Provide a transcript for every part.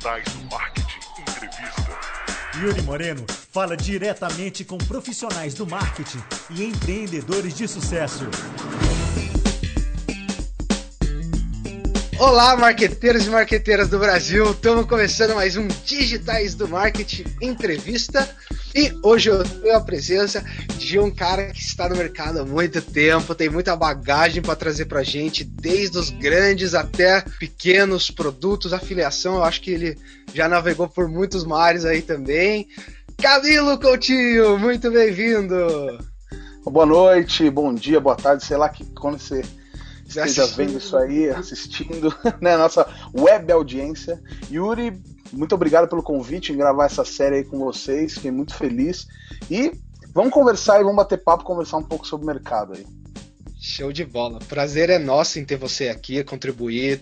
Digitais do Marketing Entrevista. Yuri Moreno fala diretamente com profissionais do marketing e empreendedores de sucesso. Olá, marqueteiros e marqueteiras do Brasil. Estamos começando mais um Digitais do Marketing Entrevista. E hoje eu tenho a presença de um cara que está no mercado há muito tempo, tem muita bagagem para trazer para gente, desde os grandes até pequenos produtos, afiliação. Eu acho que ele já navegou por muitos mares aí também. Camilo Coutinho, muito bem-vindo. Boa noite, bom dia, boa tarde, sei lá que quando você esteja vendo isso aí, assistindo, né? Nossa web audiência. Yuri, muito obrigado pelo convite em gravar essa série aí com vocês, fiquei muito feliz. E vamos conversar e vamos bater papo, conversar um pouco sobre o mercado aí. Show de bola. Prazer é nosso em ter você aqui, contribuir,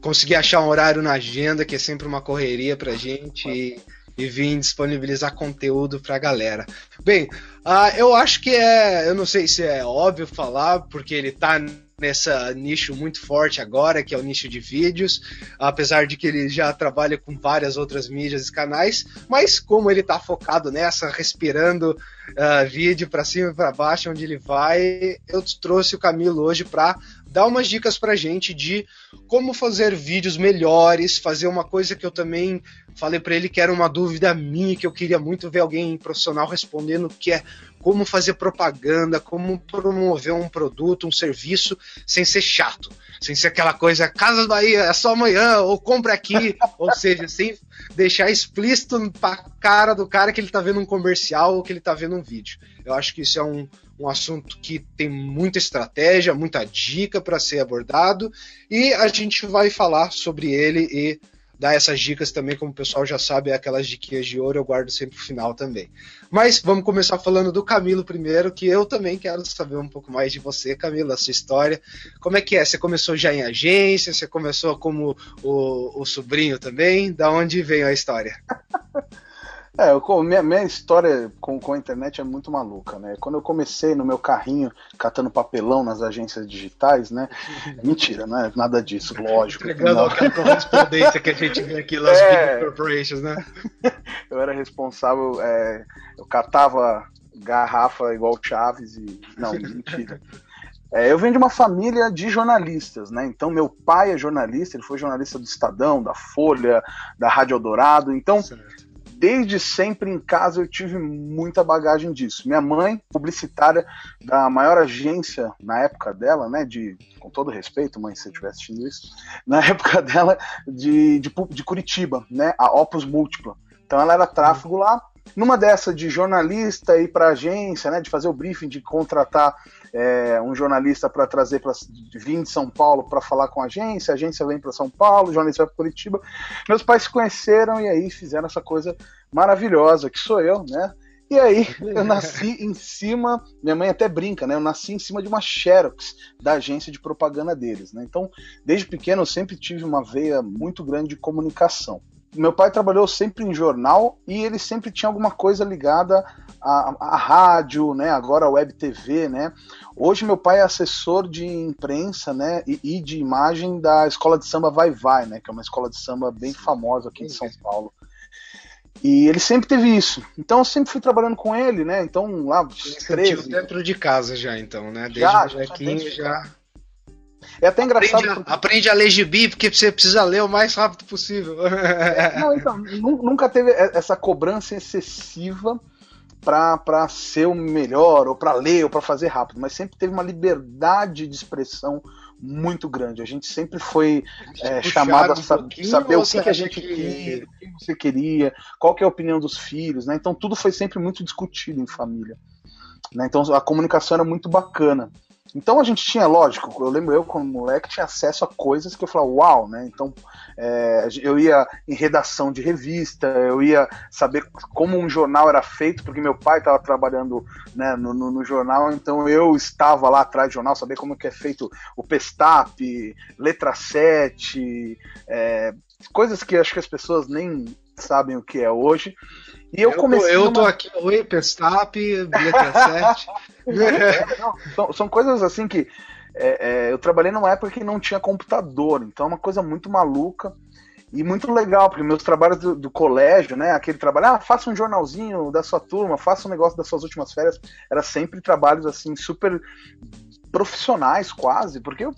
conseguir achar um horário na agenda, que é sempre uma correria pra gente. E, e vir disponibilizar conteúdo pra galera. Bem, uh, eu acho que é. Eu não sei se é óbvio falar, porque ele tá nessa nicho muito forte agora, que é o nicho de vídeos, apesar de que ele já trabalha com várias outras mídias e canais, mas como ele está focado nessa, respirando uh, vídeo para cima e para baixo, onde ele vai, eu trouxe o Camilo hoje para dar umas dicas pra gente de como fazer vídeos melhores, fazer uma coisa que eu também falei para ele que era uma dúvida minha, que eu queria muito ver alguém profissional respondendo, que é como fazer propaganda, como promover um produto, um serviço, sem ser chato, sem ser aquela coisa, Casa Bahia, é só amanhã, ou compra aqui, ou seja, sem deixar explícito pra cara do cara que ele tá vendo um comercial ou que ele tá vendo um vídeo. Eu acho que isso é um, um assunto que tem muita estratégia, muita dica para ser abordado, e a gente vai falar sobre ele e dar essas dicas também, como o pessoal já sabe, é aquelas diquinhas de ouro eu guardo sempre pro final também. Mas vamos começar falando do Camilo primeiro, que eu também quero saber um pouco mais de você, Camilo, a sua história. Como é que é? Você começou já em agência? Você começou como o, o sobrinho também? Da onde veio a história? É, eu, minha, minha história com, com a internet é muito maluca, né? Quando eu comecei no meu carrinho catando papelão nas agências digitais, né? Mentira, não é nada disso, lógico. Entregando aquela correspondência que a gente vê aqui nas é, big corporations, né? Eu era responsável, é, eu catava garrafa igual Chaves e. Não, mentira. É, eu venho de uma família de jornalistas, né? Então, meu pai é jornalista, ele foi jornalista do Estadão, da Folha, da Rádio Eldorado. Então, certo desde sempre em casa eu tive muita bagagem disso. Minha mãe, publicitária da maior agência na época dela, né, de com todo respeito, mãe, se você estiver assistindo isso, na época dela de, de, de Curitiba, né, a Opus Múltipla. Então ela era tráfego lá, numa dessa de jornalista ir para agência, né, de fazer o briefing, de contratar é, um jornalista para trazer para vir de São Paulo para falar com a agência, a agência vem para São Paulo, o jornalista vai para Curitiba. Meus pais se conheceram e aí fizeram essa coisa maravilhosa que sou eu, né? E aí eu nasci em cima, minha mãe até brinca, né? Eu nasci em cima de uma Xerox da agência de propaganda deles, né? Então, desde pequeno eu sempre tive uma veia muito grande de comunicação meu pai trabalhou sempre em jornal e ele sempre tinha alguma coisa ligada à, à, rádio, né? Agora a web TV, né? Hoje meu pai é assessor de imprensa, né? E, e, de imagem da escola de samba Vai Vai, né? Que é uma escola de samba bem famosa aqui de São Paulo. E ele sempre teve isso. Então eu sempre fui trabalhando com ele, né? Então lá, 13. dentro de casa já, então, né? Desde já, molequinho já. é até engraçado. Aprende a, aprende a ler gibi, porque você precisa ler o mais rápido possível. É, não, então, nunca teve essa cobrança excessiva para ser o melhor, ou para ler, ou para fazer rápido, mas sempre teve uma liberdade de expressão muito grande. A gente sempre foi é, chamado a um saber o que, que a gente queria, o que você queria, qual que é a opinião dos filhos, né? Então tudo foi sempre muito discutido em família. Né? Então a comunicação era muito bacana. Então a gente tinha, lógico, eu lembro eu como moleque tinha acesso a coisas que eu falava, uau, né? Então é, eu ia em redação de revista, eu ia saber como um jornal era feito, porque meu pai estava trabalhando né, no, no, no, jornal, então eu estava lá atrás do jornal, saber como que é feito o Pestap, letra 7, é, coisas que acho que as pessoas nem sabem o que é hoje. E eu, eu comecei. eu tô aqui, oi, Pestap, letra 7. não, são, são, coisas assim que. É, é, eu trabalhei numa época que não tinha computador, então é uma coisa muito maluca. E muito legal, porque meus trabalhos do, do, colégio, né? Aquele trabalho, ah, faça um jornalzinho da sua turma, faça um negócio das suas últimas férias. Era sempre trabalhos assim, super profissionais quase, porque eu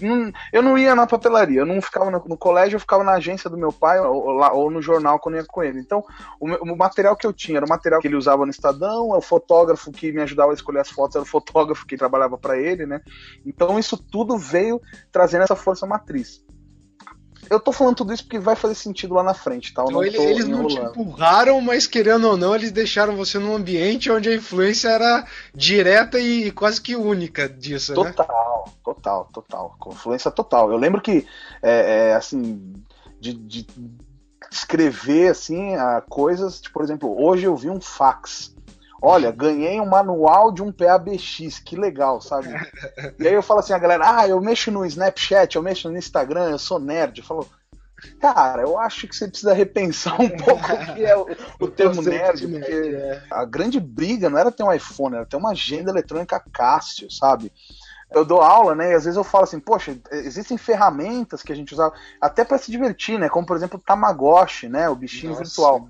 não, eu não ia na papelaria, eu não ficava no, no, colégio, eu ficava na agência do meu pai ou, ou, ou no jornal quando ia com ele. Então, o, o, material que eu tinha era o material que ele usava no Estadão, é o fotógrafo que me ajudava a escolher as fotos, era o fotógrafo que trabalhava para ele, né? Então, isso tudo veio trazendo essa força matriz. Eu tô falando tudo isso porque vai fazer sentido lá na frente, tá? Então, ele, eles não te empurraram, mas querendo ou não, eles deixaram você num ambiente onde a influência era direta e quase que única disso, total, né? Total, total, total. Influência total. Eu lembro que, é, é, assim, de, de escrever, assim, coisas, tipo, por exemplo, hoje eu vi um fax. Olha, ganhei um manual de um PABX, que legal, sabe? E aí eu falo assim, a galera, ah, eu mexo no Snapchat, eu mexo no Instagram, eu sou nerd. Eu falo, cara, eu acho que você precisa repensar um pouco o que é o, o termo nerd, porque é. a grande briga não era ter um iPhone, era ter uma agenda eletrônica Cássio, sabe? eu dou aula, né? E às vezes eu falo assim, poxa, existem ferramentas que a gente usava até para se divertir, né? Como por exemplo o Tamagotchi, né? O bichinho Nossa. virtual.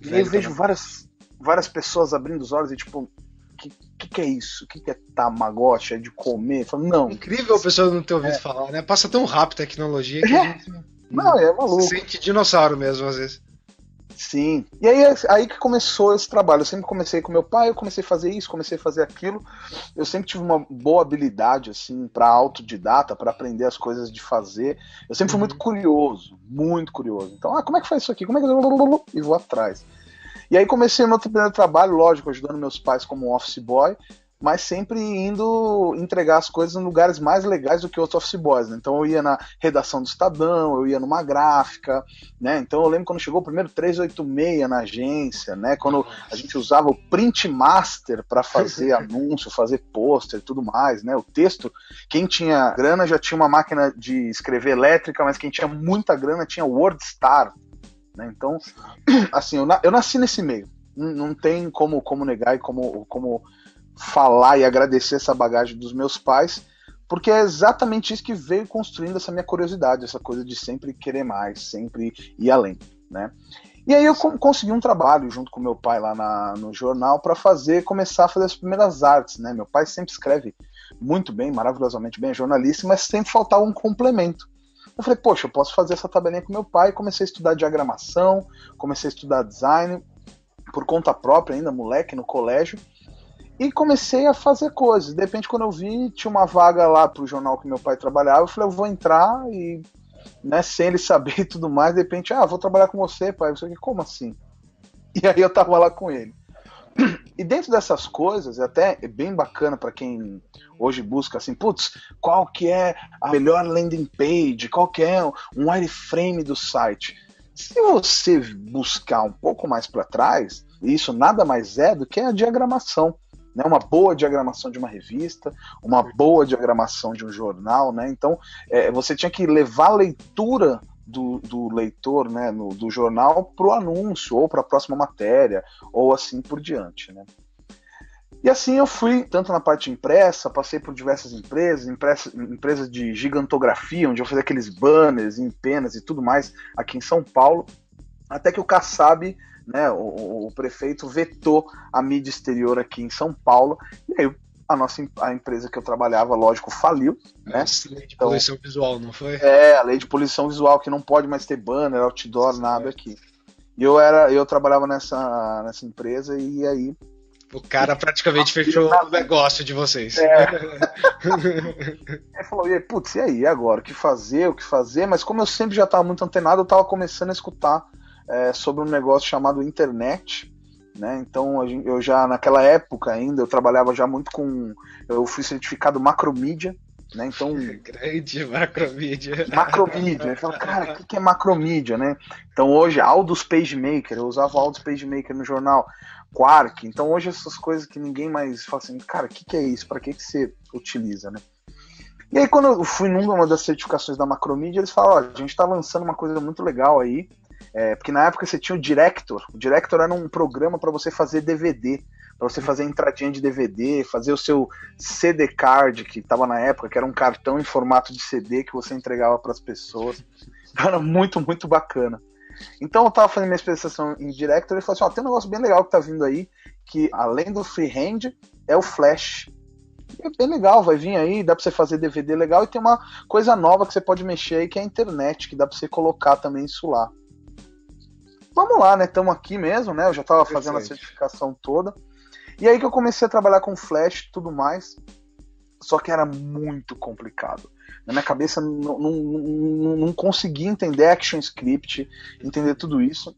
E aí eu vejo várias, várias pessoas abrindo os olhos e tipo, o que, que, que, é isso? O que, que é Tamagotchi? É de comer? Falo, não. Incrível a pessoa não ter ouvido é. falar, né? Passa tão rápido a tecnologia que é. a gente não, é maluco. sente dinossauro mesmo, às vezes. Sim. E aí, aí que começou esse trabalho. Eu sempre comecei com meu pai, eu comecei a fazer isso, comecei a fazer aquilo. Eu sempre tive uma boa habilidade, assim, para autodidata, para aprender as coisas de fazer. Eu sempre fui muito uhum. curioso, muito curioso. Então, ah, como é que faz isso aqui? Como é que eu... E vou atrás. E aí comecei meu primeiro trabalho, lógico, ajudando meus pais como office boy, mas sempre indo entregar as coisas em lugares mais legais do que outros office boys. Né? Então eu ia na redação do Estadão, eu ia numa gráfica, né? Então eu lembro quando chegou o primeiro 386 na agência, né? Quando a gente usava o print master para fazer anúncio, fazer pôster e tudo mais, né? O texto, quem tinha grana já tinha uma máquina de escrever elétrica, mas quem tinha muita grana tinha WordStar, né? Então, assim, eu, eu nasci nesse meio. Não, não tem como, como negar e como, como falar e agradecer essa bagagem dos meus pais, porque é exatamente isso que veio construindo essa minha curiosidade, essa coisa de sempre querer mais, sempre ir além, né? E aí eu consegui um trabalho junto com meu pai lá na, no jornal para fazer, começar a fazer as primeiras artes, né? Meu pai sempre escreve muito bem, maravilhosamente bem, é jornalista, mas sempre faltava um complemento. Eu falei, poxa, eu posso fazer essa tabelinha com meu pai. Comecei a estudar diagramação, comecei a estudar design, por conta própria ainda, moleque, no colégio. E comecei a fazer coisas. De repente, quando eu vi, tinha uma vaga lá pro jornal que meu pai trabalhava. Eu falei, eu vou entrar e, né, sem ele saber e tudo mais, de repente, ah, vou trabalhar com você, pai. Eu falei, como assim? E aí eu tava lá com ele. E dentro dessas coisas, é até é bem bacana para quem hoje busca assim, putz, qual que é a melhor landing page, qual que é um wireframe do site. Se você buscar um pouco mais para trás, isso nada mais é do que a diagramação. Né, uma boa diagramação de uma revista, uma boa diagramação de um jornal, né? Então é, você tinha que levar a leitura do, do leitor, né, no, do jornal, para o anúncio, ou para a próxima matéria, ou assim por diante. Né? E assim eu fui, tanto na parte impressa, passei por diversas empresas, empresa, empresas de gigantografia, onde eu fazia aqueles banners em penas e tudo mais aqui em São Paulo, até que o Kassab, né, o, o prefeito, vetou a mídia exterior aqui em São Paulo, e aí a nossa a empresa que eu trabalhava, lógico, faliu. Né? Essa lei de então, poluição visual, não foi? É, a lei de poluição visual, que não pode mais ter banner, outdoor, nada aqui. E eu era, eu trabalhava nessa, nessa empresa e aí. O cara praticamente fechou o negócio de vocês. É. ele falou, e aí, putz, e aí, agora? O que fazer? O que fazer? Mas como eu sempre já estava muito antenado, eu estava começando a escutar é, sobre um negócio chamado internet né? Então eu já naquela época ainda eu trabalhava já muito com eu fui certificado macromídia, né? Então grande macromídia. Macromídia. Eu falo, cara, o que é macromídia, né? Então hoje Aldous PageMaker, eu usava Aldous PageMaker no jornal Quark. Então hoje essas coisas que ninguém mais fala assim, cara, o que, que é isso? Para que que você utiliza, né? E aí, quando eu fui numa das certificações da Macromedia, eles falaram: ó, a gente está lançando uma coisa muito legal aí, é, porque na época você tinha o Director. O Director era um programa para você fazer DVD, para você fazer entradinha de DVD, fazer o seu CD card que estava na época, que era um cartão em formato de CD que você entregava para as pessoas. Era muito, muito bacana. Então eu tava fazendo minha especialização em Director e falou assim: ó, tem um negócio bem legal que tá vindo aí, que além do freehand, é o Flash. É bem legal, vai vir aí, dá pra você fazer DVD legal e tem uma coisa nova que você pode mexer aí, que é a internet, que dá pra você colocar também isso lá. Vamos lá, né? Estamos aqui mesmo, né? Eu já tava fazendo a certificação toda. E aí que eu comecei a trabalhar com Flash e tudo mais. Só que era muito complicado. Na minha cabeça não, não, não, não conseguia entender Action Script, entender tudo isso.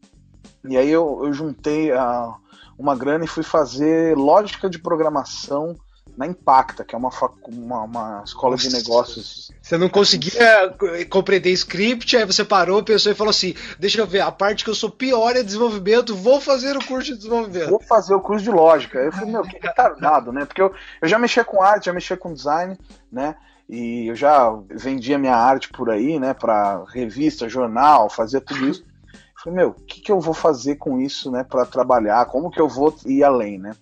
E aí eu, eu juntei a, uma grana e fui fazer lógica de programação na Impacta, que é uma, uma, uma escola Nossa, de negócios. Você não conseguia compreender script, aí você parou, pensou e falou assim: deixa eu ver, a parte que eu sou pior é desenvolvimento, vou fazer o curso de desenvolvimento. Vou fazer o curso de lógica. Eu falei, meu, que retardado, né? Porque eu, eu já mexia com arte, já mexia com design, né? E eu já vendia minha arte por aí, né? Pra revista, jornal, fazia tudo isso. Eu falei, meu, o que, que eu vou fazer com isso, né? Para trabalhar? Como que eu vou ir além, né?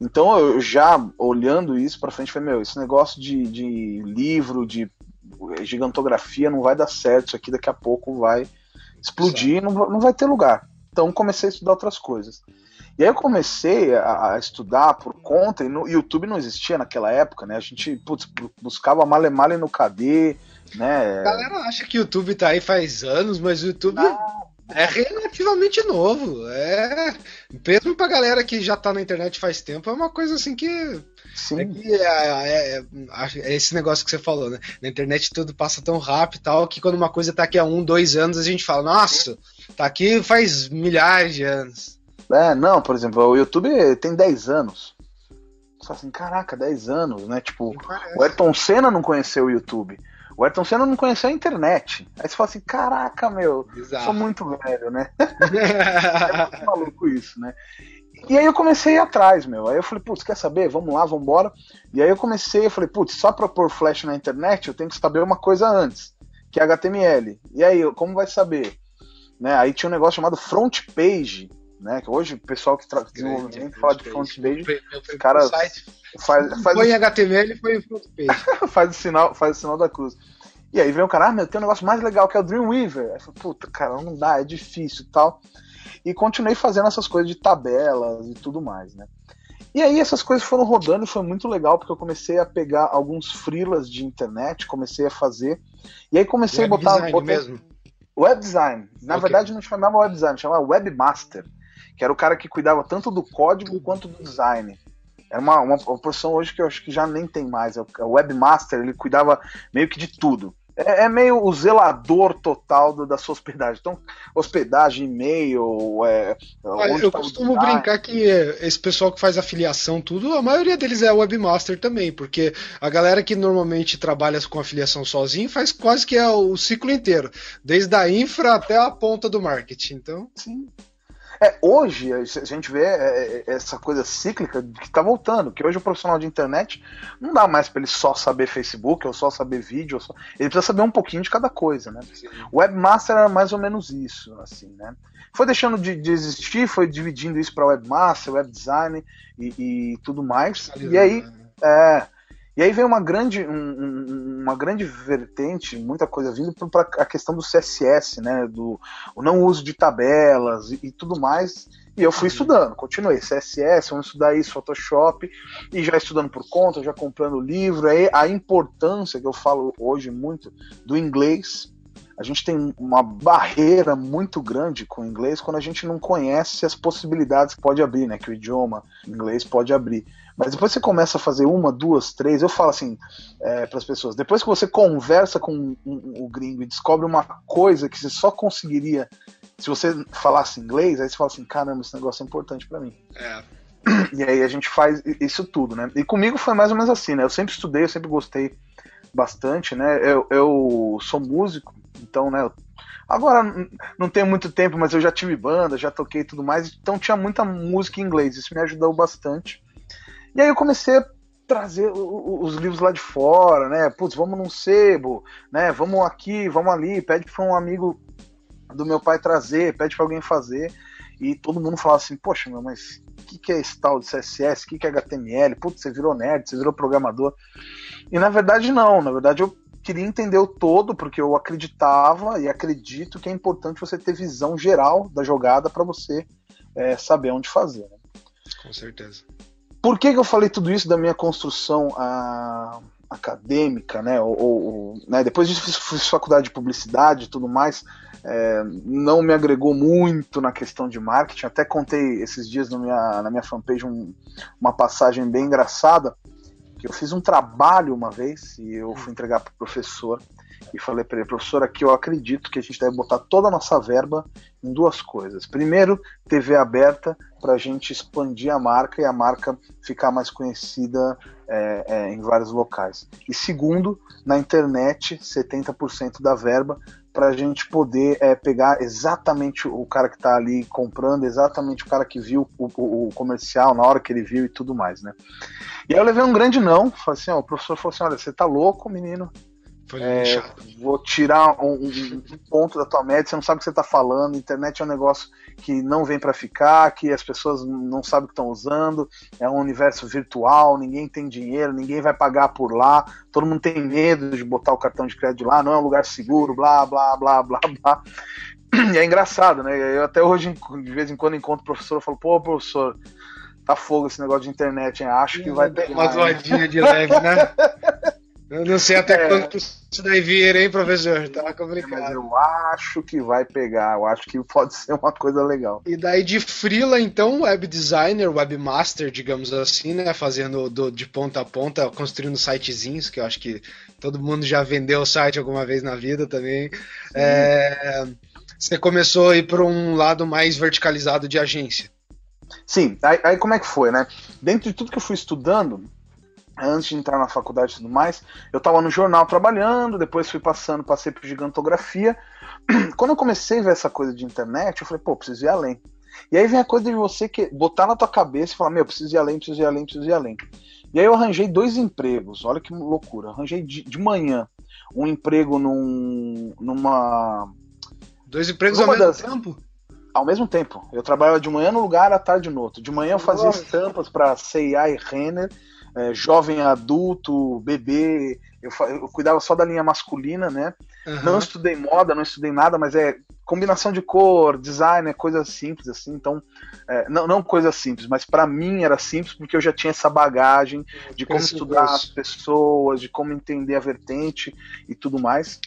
Então eu já olhando isso para frente, falei, meu, esse negócio de, de livro, de gigantografia não vai dar certo, isso aqui daqui a pouco vai explodir, não, não vai ter lugar. Então comecei a estudar outras coisas. E aí eu comecei a, a, estudar por conta, e no YouTube não existia naquela época, né? A gente putz, buscava male male no KD, né? A galera acha que o YouTube tá aí faz anos, mas o YouTube. É relativamente novo. É. Mesmo pra galera que já tá na internet faz tempo, é uma coisa assim que. Sim. É, que é, é, é, esse negócio que você falou, né? Na internet tudo passa tão rápido e tal, que quando uma coisa tá aqui há um, dois anos, a gente fala, nossa, tá aqui faz milhares de anos. É, não, por exemplo, o YouTube tem 10 anos. Só assim, caraca, 10 anos, né? Tipo, o Ayrton Senna não conheceu o YouTube. O Ayrton Senna não conheceu a internet. Aí você fala assim, caraca, meu, Exato. sou muito velho, né? é muito maluco isso, né? E aí eu comecei a ir atrás, meu. Aí eu falei, putz, quer saber? Vamos lá, vamos embora. E aí eu comecei, eu falei, putz, só pra pôr flash na internet eu tenho que saber uma coisa antes, que é HTML. E aí, como vai saber? Né? Aí tinha um negócio chamado front page, né? Que hoje o pessoal que traz desenvolvimento fala de front page, os caras faz, faz foi em HTML e foi em front page. faz o sinal, faz o sinal da cruz. E aí vem o cara, ah, meu, tem um negócio mais legal que é o Dreamweaver. Aí eu falei, puta, cara, não dá, é difícil e tal. E continuei fazendo essas coisas de tabelas e tudo mais, né? E aí essas coisas foram rodando e foi muito legal, porque eu comecei a pegar alguns freelas de internet, comecei a fazer. E aí comecei web a botar. Design mesmo. Web design. Na okay. verdade, não chamava web design, chamava webmaster que era o cara que cuidava tanto do código quanto do design. Era uma, uma, uma posição hoje que eu acho que já nem tem mais. É o, é o webmaster, ele cuidava meio que de tudo. É, é meio o zelador total do, da sua hospedagem. Então, hospedagem, e-mail. É, eu tá costumo brincar que esse pessoal que faz afiliação, tudo, a maioria deles é webmaster também, porque a galera que normalmente trabalha com afiliação sozinho faz quase que é o ciclo inteiro, desde a infra até a ponta do marketing. Então, sim. É, hoje a gente vê é, é, essa coisa cíclica que está voltando, que hoje o profissional de internet não dá mais para ele só saber Facebook, ou só saber vídeo, só... ele precisa saber um pouquinho de cada coisa, né? O webmaster era mais ou menos isso, assim, né? Foi deixando de, de existir, foi dividindo isso para webmaster, web design e, e tudo mais. E aí, né? é, e aí vem uma grande, um, uma grande vertente, muita coisa vindo para a questão do CSS, né? Do o não uso de tabelas e, e tudo mais. E eu fui estudando, continuei. CSS, vamos estudar isso, Photoshop, e já estudando por conta, já comprando livro. Aí a importância que eu falo hoje muito do inglês. A gente tem uma barreira muito grande com o inglês quando a gente não conhece as possibilidades que pode abrir, né? Que o idioma inglês pode abrir. Mas depois você começa a fazer uma, duas, três, eu falo assim é, para as pessoas: depois que você conversa com um, um, o gringo e descobre uma coisa que você só conseguiria se você falasse inglês, aí você fala assim: caramba, esse negócio é importante para mim. É. E aí a gente faz isso tudo, né? E comigo foi mais ou menos assim, né? Eu sempre estudei, eu sempre gostei bastante, né? Eu, eu sou músico, então, né? Agora não tenho muito tempo, mas eu já tive banda, já toquei tudo mais, então tinha muita música em inglês, isso me ajudou bastante. E aí eu comecei a trazer os livros lá de fora, né? Putz, vamos num sebo, né? Vamos aqui, vamos ali, pede para um amigo do meu pai trazer, pede para alguém fazer. E todo mundo falava assim, poxa, meu, mas o que, que é esse tal de CSS? O que, que é HTML? Putz, você virou nerd, você virou programador. E na verdade não, na verdade eu queria entender o todo, porque eu acreditava e acredito que é importante você ter visão geral da jogada para você é, saber onde fazer. Né? Com certeza. Por que, que eu falei tudo isso da minha construção a, acadêmica, né? Ou, ou, né? Depois disso fiz, faculdade de publicidade e tudo mais. É, não me agregou muito na questão de marketing. Até contei esses dias na minha, na minha fanpage um, uma passagem bem engraçada. Que eu fiz um trabalho uma vez e eu fui entregar para o professor e falei para ele, professor, aqui eu acredito que a gente deve botar toda a nossa verba em duas coisas. Primeiro, TV aberta para a gente expandir a marca e a marca ficar mais conhecida é, é, em vários locais. E segundo, na internet, 70% da verba para a gente poder é, pegar exatamente o cara que está ali comprando, exatamente o cara que viu o, o, o, comercial na hora que ele viu e tudo mais, né? E aí eu levei um grande não, falei assim, ó, o professor falou assim, olha, você tá louco, menino, é, vou tirar um, um, ponto da tua média, você não sabe o que você está falando. Internet é um negócio que não vem para ficar, que as pessoas não sabem o que estão usando, é um universo virtual, ninguém tem dinheiro, ninguém vai pagar por lá, todo mundo tem medo de botar o cartão de crédito lá, não é um lugar seguro, blá, blá, blá, blá, blá. E é engraçado, né? Eu até hoje, de vez em quando, encontro o professor e falo, pô, professor, tá fogo esse negócio de internet, hein? acho que vai ter. Uma zoadinha de leve, né? Eu não sei até é... quando isso daí vir, hein, professor? Tá complicado. Mas eu acho que vai pegar, eu acho que pode ser uma coisa legal. E daí de freela, então, web designer, webmaster, digamos assim, né? Fazendo do, de ponta a ponta, construindo sitezinhos, que eu acho que todo mundo já vendeu o site alguma vez na vida também. É, você começou a ir para um lado mais verticalizado de agência. Sim, aí, aí como é que foi, né? Dentro de tudo que eu fui estudando, antes de entrar na faculdade e tudo mais, eu estava no jornal trabalhando, depois fui passando, passei por gigantografia. Quando eu comecei a ver essa coisa de internet, eu falei, pô, preciso ir além. E aí vem a coisa de você que botar na tua cabeça e falar, meu, preciso ir além, preciso ir além, preciso ir além. E aí eu arranjei dois empregos, olha que loucura. Arranjei de, de manhã um emprego num, numa. Dois empregos ao mesmo das... tempo? Ao mesmo tempo. Eu trabalhava de manhã no lugar, à tarde no outro. De manhã eu fazia Nossa. estampas para CIA e Renner é, jovem adulto, bebê. Eu, eu, cuidava só da linha masculina, né? Uhum. Não estudei moda, não estudei nada, mas é combinação de cor, design, é coisa simples assim. Então, é, não, não coisa simples, mas para mim era simples porque eu já tinha essa bagagem de como estudar as pessoas, de como entender a vertente e tudo mais.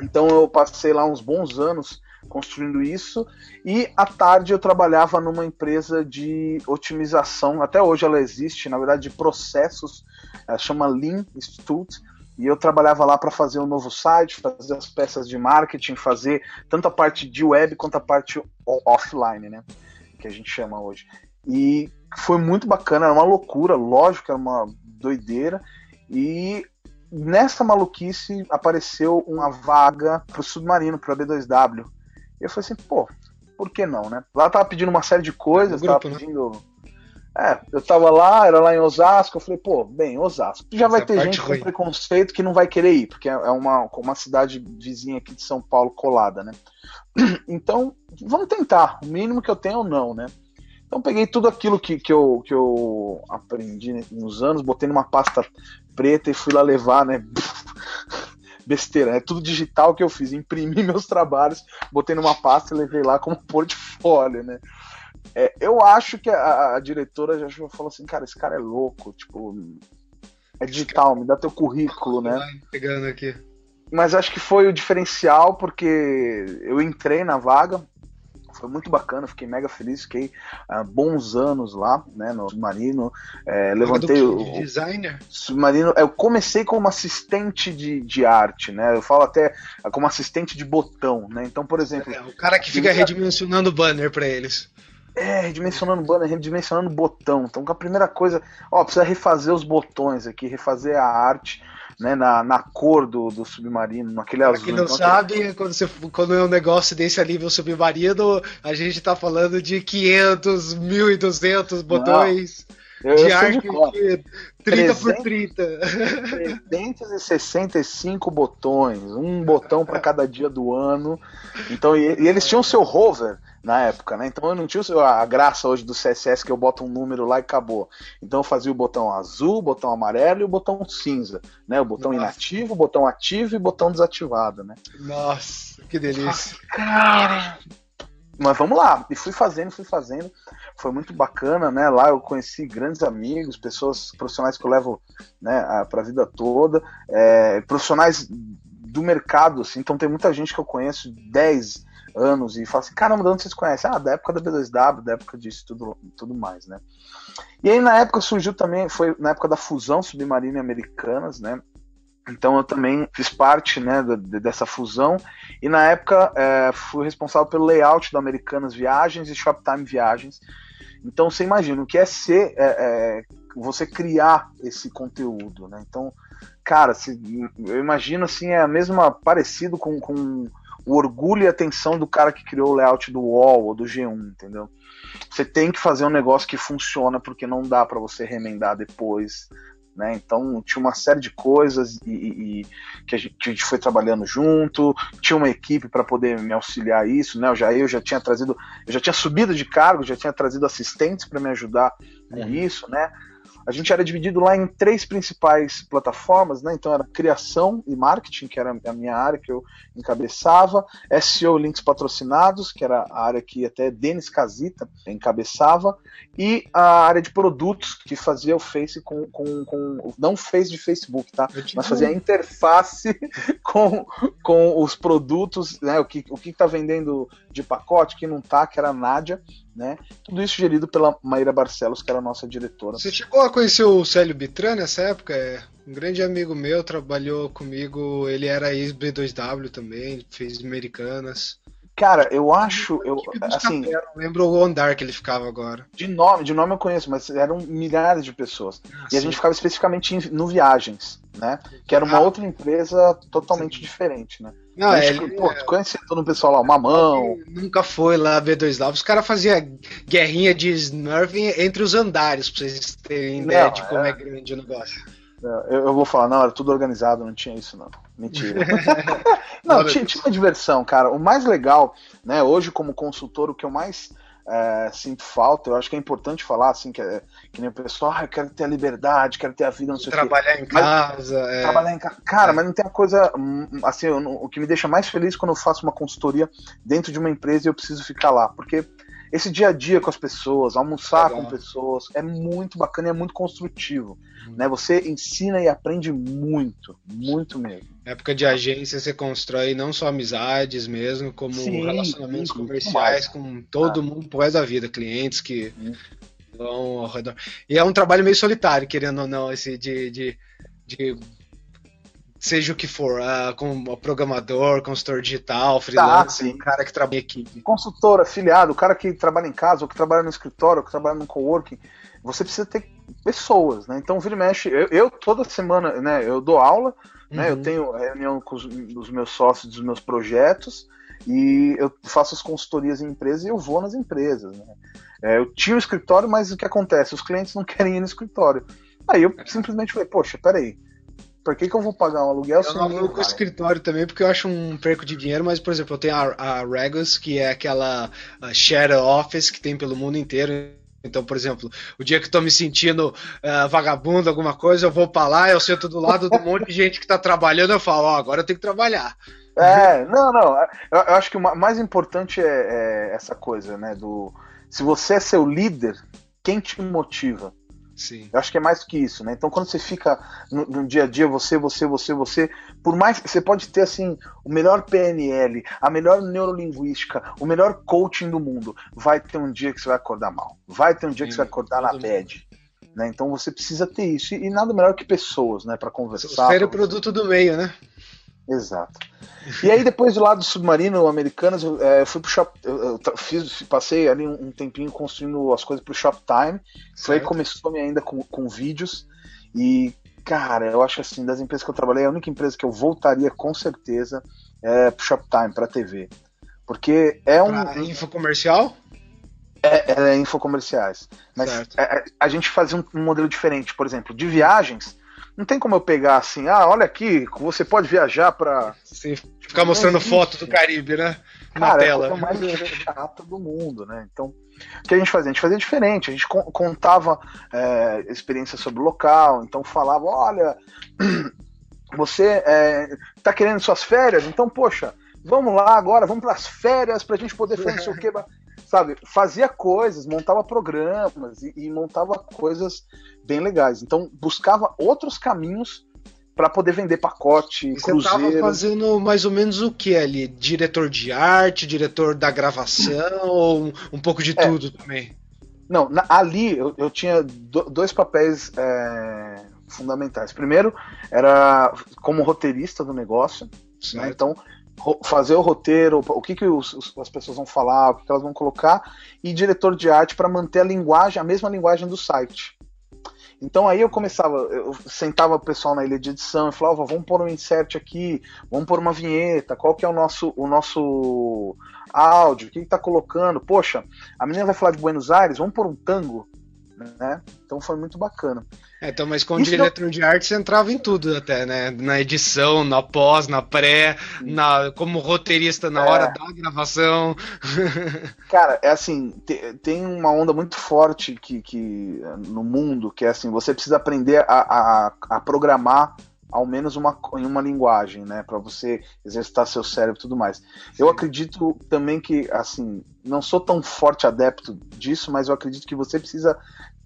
Então eu passei lá uns bons anos construindo isso. E à tarde eu trabalhava numa empresa de otimização, até hoje ela existe, na verdade, de processos, ela chama Lean Institute. E eu trabalhava lá para fazer um novo site, fazer as peças de marketing, fazer tanto a parte de web quanto a parte offline, né? Que a gente chama hoje. E foi muito bacana, era uma loucura, lógico, era uma doideira. E nessa maluquice apareceu uma vaga para o submarino, para B2W. E eu falei assim, pô, por que não, né? Lá tava pedindo uma série de coisas, grupo, tava né? pedindo. Né? É, eu tava lá, era lá em Osasco, eu falei, pô, bem, Osasco. Já vai Essa ter gente ruim. com preconceito que não vai querer ir, porque é, é uma, uma cidade vizinha aqui de São Paulo colada, né? Então, vamos tentar. O mínimo que eu tenho, não, né? Então peguei tudo aquilo que, que, eu, que eu aprendi nos anos, botei numa pasta preta e fui lá levar, né? besteira, é tudo digital que eu fiz, imprimi meus trabalhos, botei numa pasta e levei lá como portfólio, né? É, eu acho que a, a, diretora já falou assim, cara, esse cara é louco, tipo, é digital, me dá teu currículo, né? Pegando aqui. Mas acho que foi o diferencial porque eu entrei na vaga, foi muito bacana, fiquei mega feliz, fiquei uh, bons anos lá, né, no Submarino. É, levantei o. De designer? Submarino. Eu comecei como assistente de, de arte, né? Eu falo até como assistente de botão, né? Então, por exemplo. É, o cara que fica redimensionando o banner para eles. É, redimensionando banner, redimensionando botão. Então, a primeira coisa, ó, precisa refazer os botões aqui, refazer a arte né, na, na cor do, do submarino, naquele pra azul. Quem não então, sabe, quando, você, quando é um negócio desse a nível submarino, a gente tá falando de 500, 1200 botões. Eu, de arco de cor. de 30 por 300. 30. 365 botões, um botão para cada dia do ano. Então, e, e eles tinham seu rover na época, né? Então eu não tinha a graça hoje do CSS que eu boto um número lá e acabou. Então eu fazia o botão azul, o botão amarelo e o botão cinza, né? O botão Nossa. inativo, o botão ativo e o botão desativado, né? Nossa, que delícia. Cara! Mas vamos lá, e fui fazendo, fui fazendo. Foi muito bacana, né? Lá eu conheci grandes amigos, pessoas profissionais que eu levo né, para a vida toda, é, profissionais do mercado, assim. Então tem muita gente que eu conheço 10 anos e fala assim: caramba, de onde vocês conhecem? Ah, da época da B2W, da época disso, tudo, tudo mais, né? E aí na época surgiu também, foi na época da fusão submarina americanas, né? Então eu também fiz parte né, dessa fusão e na época é, fui responsável pelo layout da Americanas Viagens e Shoptime Viagens. Então você imagina o que é ser é, é, você criar esse conteúdo, né? Então, cara, se- eu imagino assim é a mesma parecido com, com o orgulho e atenção do cara que criou o layout do UOL ou do G1, entendeu? Você tem que fazer um negócio que funciona porque não dá para você remendar depois. Né? Então tinha uma série de coisas e, e- e que, a gente, que a gente foi trabalhando junto, tinha uma equipe para poder me auxiliar a isso, né? Eu já eu já tinha trazido, eu já tinha subido de cargo, já tinha trazido assistentes para me ajudar com Uhum. isso, né? A gente era dividido lá em três principais plataformas, né? Então era criação e marketing, que era a minha área que eu encabeçava, SEO links patrocinados, que era a área que até Denis Casita encabeçava, e a área de produtos, que fazia o Face com, com, com não Face de Facebook, tá? Mas fazia a interface com, com os produtos, né? O que o que tá vendendo de pacote, o que não tá, que era a Nádia, né? Tudo isso gerido pela Maíra Barcelos, que era a nossa diretora. Você chegou a conhecer o Célio Bitran nessa época? É um grande amigo meu, trabalhou comigo, ele era ex-B2W também, fez Americanas. Cara, eu acho, eu, dos assim, não lembro o andar que ele ficava agora. de nome, de nome eu conheço, mas eram milhares de pessoas. E a gente ficava especificamente em- no Viagens, né? Que era uma Ah. outra empresa totalmente diferente, né? Não, Mas, ele tipo, pô, tu conhecia todo o pessoal lá, o Mamão, nunca foi lá B2W. Os caras faziam guerrinha de Smurf entre os andares, pra vocês terem ideia Não, de como é- é grande o negócio. Eu, eu vou falar, não, era tudo organizado, não tinha isso, não. Mentira. não, a tinha, tinha uma diversão, cara. O mais legal, né, hoje como consultor, o que eu mais é, sinto falta, eu acho que é importante falar, assim, que, é, que nem o pessoal, ah, eu quero ter a liberdade, quero ter a vida, não sei o quê. Trabalhar em Mas- casa. é. Trabalhar em casa. Cara, mas não tem uma coisa. hum, Assim, eu o que me deixa mais feliz quando eu faço uma consultoria dentro de uma empresa e eu preciso ficar lá. Porque esse dia a dia com as pessoas, almoçar Legal. com pessoas, é muito bacana e é muito construtivo. Né? Você ensina e aprende muito, muito mesmo. Época de agência você constrói não só amizades mesmo, como Sim, relacionamentos comerciais com todo Ah. mundo pro resto da vida, clientes que Sim. vão ao redor. E é um trabalho meio solitário, querendo ou não, esse de, de, de seja o que for, ah, como programador, consultor digital, freelancer, sim. um cara que trabalha em equipe. Consultor, afiliado, o cara que trabalha em casa, ou que trabalha no escritório, ou que trabalha no coworking, você precisa ter pessoas, né? Então, vira e mexe, eu, eu toda semana, né, eu dou aula, né? Eu Uhum. tenho reunião com os, os meus sócios dos meus projetos e eu faço as consultorias em empresas e eu vou nas empresas. Né? É, eu tinha um escritório, mas o que acontece? Os clientes não querem ir no escritório. Aí eu simplesmente falei, poxa, peraí, por que, que eu vou pagar um aluguel se Eu não alugo o escritório também porque eu acho um perco de dinheiro, mas, por exemplo, eu tenho a, a Regus, que é aquela ah, share office que tem pelo mundo inteiro. Então, por exemplo, o dia que tô me sentindo ah, vagabundo, alguma coisa, eu vou pra lá, eu sento do lado de um monte de gente que tá trabalhando, eu falo, ó, agora eu tenho que trabalhar. É, não, não. Eu, eu acho que o ma- mais importante é, é essa coisa, né? Do se você é seu líder, quem te motiva? Sim. Eu acho que é mais do que isso, né? Então, quando você fica no, no dia a dia, você, você, você, você, por mais que você pode ter assim o melhor PNL, a melhor neurolinguística, o melhor coaching do mundo, vai ter um dia que você vai acordar mal, vai ter um dia que Sim, você vai acordar na bad, né? Então, você precisa ter isso e, e nada melhor que pessoas, né, para conversar. O produto do meio, né? Exato. E aí depois do lado do submarino americanas, eu, é, eu fui pro shop, eu, eu fiz, passei ali um, tempinho construindo as coisas pro Shoptime. Foi aí começou -me ainda com, com vídeos. E, cara, eu acho assim, das empresas que eu trabalhei, a única empresa que eu voltaria com certeza é pro Shoptime, pra TV. Porque é um. Pra info comercial? É, é infocomerciais. Mas Certo. é, é, a gente fazia um, um modelo diferente, por exemplo, de viagens. Não tem como eu pegar assim, ah, olha aqui, você pode viajar pra. Sim, ficar mostrando foto do Caribe, né? Na Cara, é a tela. coisa mais chata do mundo, né? Então, o que a gente fazia? A gente fazia diferente, a gente con- contava é, experiências sobre o local, então falava, olha, você é, tá querendo suas férias? Então, poxa, vamos lá agora, vamos para as férias pra gente poder fazer não sei o que, sabe? Fazia coisas, montava programas e, e montava coisas bem legais. Então, buscava outros caminhos para poder vender pacote, E você tava cruzeiro. fazendo mais ou menos o que ali? Diretor de arte, diretor da gravação, ou um, um pouco de É. tudo também? Não, na- ali eu, eu tinha do- dois papéis é, fundamentais. Primeiro, era como roteirista do negócio, né? Então, fazer o roteiro, o que, que os- as pessoas vão falar, o que, que elas vão colocar, e diretor de arte para manter a linguagem, a mesma linguagem do site. Então aí eu começava, eu sentava o pessoal na ilha de edição e falava, "Ó, vamos pôr um insert aqui, vamos pôr uma vinheta, qual que é o nosso, o nosso áudio, o que, que tá colocando? Poxa, a menina vai falar de Buenos Aires, vamos pôr um tango, né? Então foi muito bacana. É, então, mas como Isso diretor de arte você entrava em tudo até, né? Na edição, na pós, na pré, na, como roteirista na É. hora da gravação. Cara, é assim, te- tem uma onda muito forte que, que no mundo, que é assim, você precisa aprender a, a, a programar ao menos uma, em uma linguagem, né, para você exercitar seu cérebro e tudo mais. Eu acredito também que, assim, não sou tão forte adepto disso, mas eu acredito que você precisa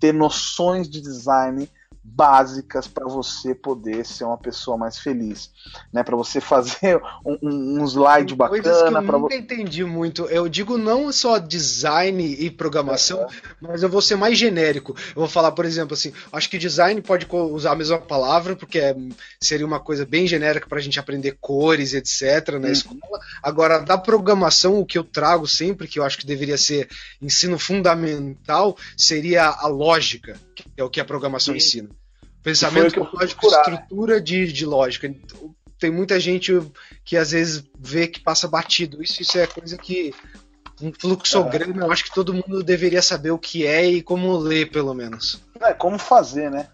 ter noções de design básicas para você poder ser uma pessoa mais feliz, né? Para você fazer um, um, um slide Coisas que eu bacana, nunca entendi muito. Eu digo não só design e programação, mas eu vou ser mais genérico. Eu vou falar, por exemplo, assim, acho que design pode usar a mesma palavra, porque é- seria uma coisa bem genérica para a gente aprender cores, etc., na Uhum. escola. Agora, da programação, o que eu trago sempre, que eu acho que deveria ser ensino fundamental, seria a lógica, é o que a programação Sim. ensina. Pensamento lógico, né? estrutura de, de lógica. Tem muita gente que às vezes vê que passa batido. Isso, isso é coisa que um fluxograma, eu acho que todo mundo deveria saber o que é e como ler, pelo menos. É, como fazer, né?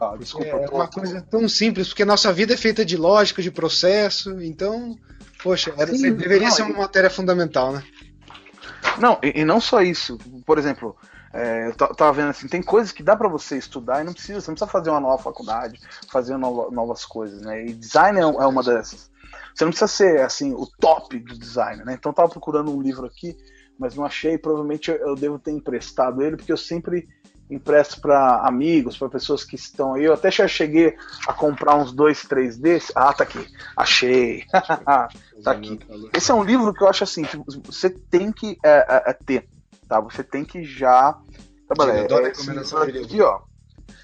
Ah, desculpa, é tô- uma coisa tão simples, porque a nossa vida é feita de lógica, de processo, então, poxa, era- Sim, deveria não, ser uma matéria fundamental, né? Não, e, e não só isso. Por exemplo, é, eu ta- tava vendo assim, tem coisas que dá pra você estudar e não precisa, você não precisa fazer uma nova faculdade, fazer nova- novas coisas, né? E design é, é uma dessas. Você não precisa ser assim o top do design, né? Então eu tava procurando um livro aqui, mas não achei. Provavelmente eu, eu devo ter emprestado ele, porque eu sempre empresto para amigos, para pessoas que estão aí. Eu até já cheguei a comprar uns dois, três desses. Ah, tá aqui. Achei. Tá aqui. Esse é um livro que eu acho assim, que você tem que é, é, é, ter, tá? Você tem que já trabalhar. Eu adoro É recomendação livro aqui, ó.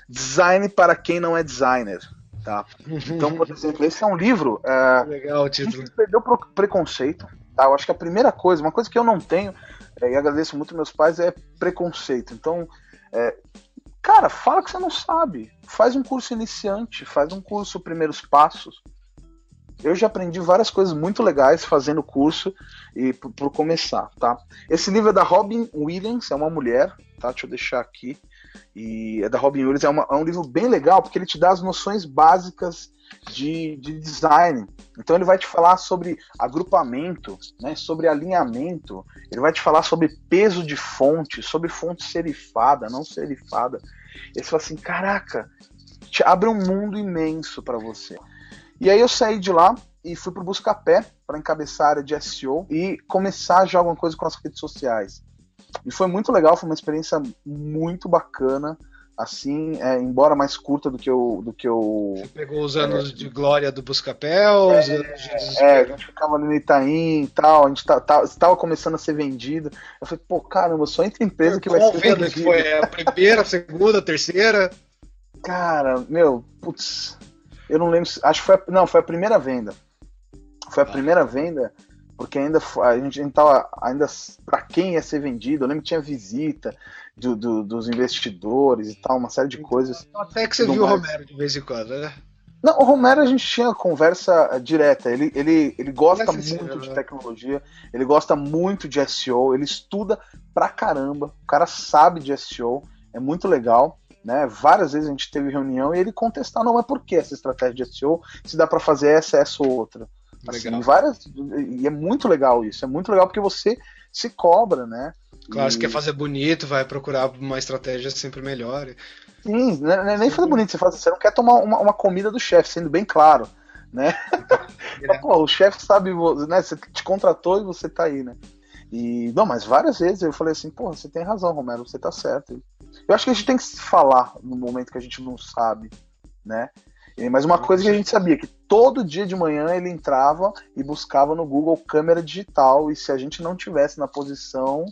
Design para quem não é designer, tá? Então, por exemplo, esse é um livro. é, Legal o título. perdeu pro preconceito, tá? Eu acho que a primeira coisa, uma coisa que eu não tenho, é, e agradeço muito meus pais, é preconceito. Então, é, cara, fala que você não sabe. Faz um curso iniciante, faz um curso primeiros passos. Eu já aprendi várias coisas muito legais fazendo o curso e por, por começar, tá? Esse livro é da Robin Williams, é uma mulher, tá? Deixa eu deixar aqui. E é da Robin Williams, é, uma- é um livro bem legal porque ele te dá as noções básicas de, de design. Então ele vai te falar sobre agrupamento, né, sobre alinhamento, ele vai te falar sobre peso de fonte, sobre fonte serifada, não serifada. Ele fala assim, caraca, te abre um mundo imenso para você. E aí eu saí de lá e fui pro Buscapé para encabeçar a área de SEO e começar já alguma coisa com as redes sociais. E foi muito legal, foi uma experiência muito bacana, assim, é, embora mais curta do que eu, do que eu Você pegou os anos de glória do Buscapel, os anos de É, a desespero. gente ficava no Itaim e tal, a gente tá, tá, estava começando a ser vendido. Eu falei, pô, caramba, só entra empresa que vai ser vendida. foi? A primeira, a segunda, a terceira? Cara, meu, putz, eu não lembro, se- acho que foi, a, não, foi a primeira venda. Foi a Ah. primeira venda, porque ainda a gente, a gente tava, ainda para quem ia ser vendido, eu lembro que tinha visita do, do- dos investidores e tal, uma série de coisas. Até que você Não viu o mais. Romero de vez em quando, né? Não, o Romero a gente tinha conversa eh, direta. Ele, ele, ele gosta é muito de né? tecnologia, ele gosta muito de SEO, ele estuda pra caramba. O cara sabe de SEO, é muito legal. Né? Várias vezes a gente teve reunião e ele contestar, não, mas por que essa estratégia de SEO? Se dá pra fazer essa, essa ou outra. Assim, várias, e é muito legal isso. É muito legal porque você se cobra, né? Claro, E- se quer fazer bonito, vai procurar uma estratégia sempre melhor. Sim, né, né, nem fazer bonito, você, faz, você não quer tomar uma, uma comida do chefe, sendo bem claro, né? Mas, pô, o chefe sabe, né? Você te contratou e você tá aí, né? E, não, mas várias vezes eu falei assim, porra, você tem razão, Romero, você tá certo. Eu acho que a gente tem que se falar no momento que a gente não sabe, né? Mas uma coisa que a gente sabia, que todo dia de manhã ele entrava e buscava no Google câmera digital, e se a gente não tivesse na posição,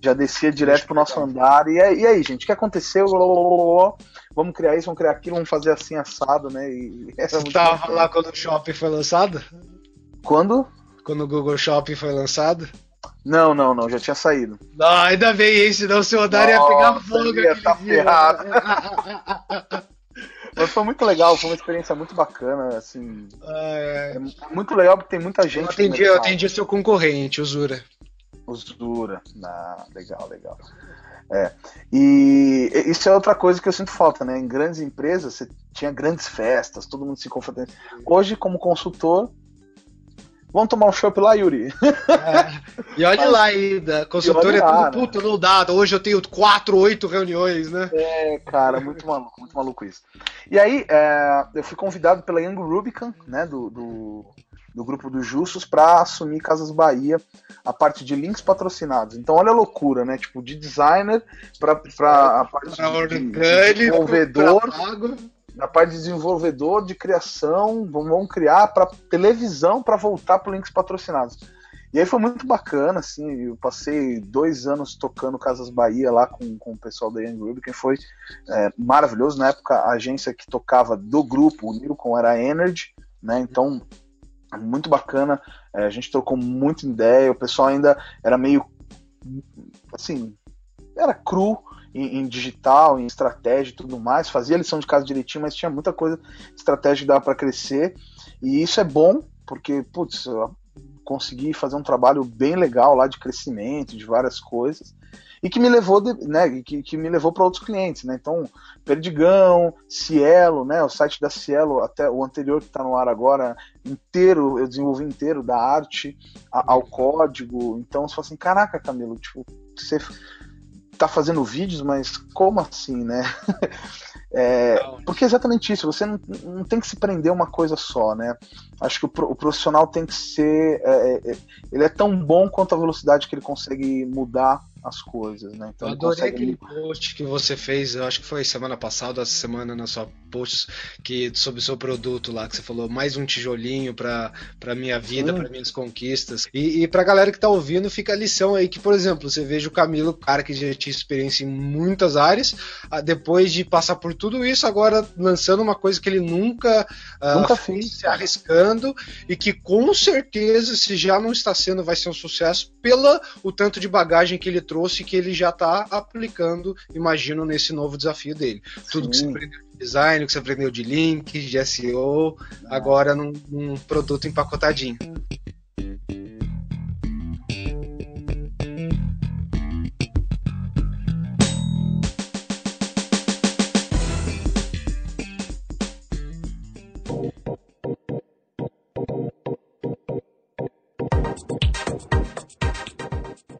já descia direto pro nosso andar. E aí, e aí, gente, o que aconteceu? Vamos criar isso, vamos criar aquilo, vamos fazer assim assado, né? E Você muito tava bacana. lá quando o Shopping foi lançado? Quando? Quando o Google Shopping foi lançado? Não, não, não, já tinha saído. Não, ainda bem, hein? Senão o seu andar ia pegar fogo ia tá ferrado. Mas foi muito legal, foi uma experiência muito bacana, assim. Ai. É muito legal porque tem muita gente. Eu atendi, eu atendi seu concorrente, Usura. Usura. Ah, legal, legal. É. E isso é outra coisa que eu sinto falta, né? Em grandes empresas, você tinha grandes festas, todo mundo se confortando. Hoje, como consultor, vamos tomar um chopp lá, Yuri? É. E olha lá ainda, consultor E é tudo puto, não dá. Hoje eu tenho quatro, oito reuniões, né? É, cara, muito maluco, muito maluco isso. E aí, é, eu fui convidado pela Young Rubicon, né, do, do, do grupo dos Justos, para assumir Casas Bahia, a parte de links patrocinados. Então, olha a loucura, né? Tipo, de designer para a parte Pra de, de orgânico, desenvolvedor, pra na parte de desenvolvedor, de criação, vamos criar para televisão para voltar para links patrocinados. E aí foi muito bacana, assim, eu passei dois anos tocando Casas Bahia lá com, com o pessoal da Young Rubicon, foi é, maravilhoso. Na época, a agência que tocava do grupo, o Nilcon, era a Energy, né? Então, muito bacana. É, a gente trocou muita ideia, o pessoal ainda era meio, assim, era cru em, em digital, em estratégia e tudo mais, fazia lição de casa direitinho, mas tinha muita coisa estratégia que dava para crescer. E isso é bom, porque, putz, eu consegui fazer um trabalho bem legal lá de crescimento, de várias coisas. E que me levou, né, que, que me levou para outros clientes, né? Então, Perdigão, Cielo, né, o site da Cielo, até o anterior que está no ar agora, inteiro, eu desenvolvi inteiro, da arte a- ao código. Então, você fala assim, caraca, Camilo, tipo, você tá fazendo vídeos, mas como assim, né? É, porque é exatamente isso, você não, não tem que se prender a uma coisa só, né? Acho que o, o profissional tem que ser. é, é, ele é tão bom quanto a velocidade que ele consegue mudar as coisas, né? Então Eu adorei consegue. aquele post que você fez, eu acho que foi semana passada, essa semana na sua post que sobre o seu produto lá, que você falou mais um tijolinho para para minha vida, Sim. para minhas conquistas. E, e pra galera que tá ouvindo, fica a lição aí que, por exemplo, você veja o Camilo, cara que já tinha experiência em muitas áreas, ah, depois de passar por tudo isso, agora lançando uma coisa que ele nunca, ah, Nunca fez, fiz, se arriscando e que com certeza, se já não está sendo, vai ser um sucesso pela o tanto de bagagem que ele trouxe que ele já está aplicando, imagino, nesse novo desafio dele. Tudo que você Sim. aprendeu de design, que você aprendeu de links, de SEO, agora num, num produto empacotadinho.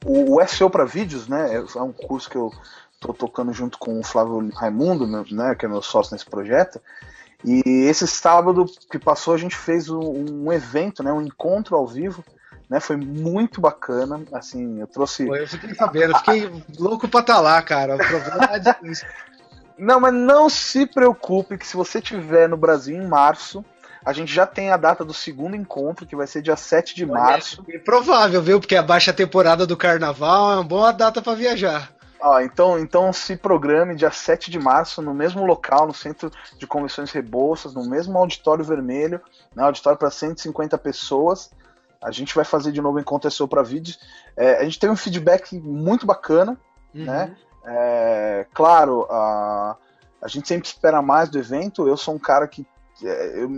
O, o SEO para vídeos, né? É um curso que eu tô tocando junto com o Flávio Raimundo, meu- né? Que é meu sócio nesse projeto. E esse sábado que passou, a gente fez um, um evento, né? Um encontro ao vivo. Né, foi muito bacana, assim, eu trouxe Pô, eu fiquei sabendo, fiquei louco pra estar lá, cara. O problema é. Não, mas não se preocupe que se você estiver no Brasil em março, a gente já tem a data do segundo encontro, que vai ser dia 7 de março. É provável, viu? Porque a baixa temporada do carnaval é uma boa data pra viajar. Ó, então, então se programe dia 7 de março, no mesmo local, no Centro de Convenções Rebouças, no mesmo auditório vermelho, né, auditório para 150 pessoas. A gente vai fazer de novo o encontro SEO para vídeos. É, a gente teve um feedback muito bacana, Uhum. né? É, claro, a, a gente sempre espera mais do evento. Eu sou um cara que é, eu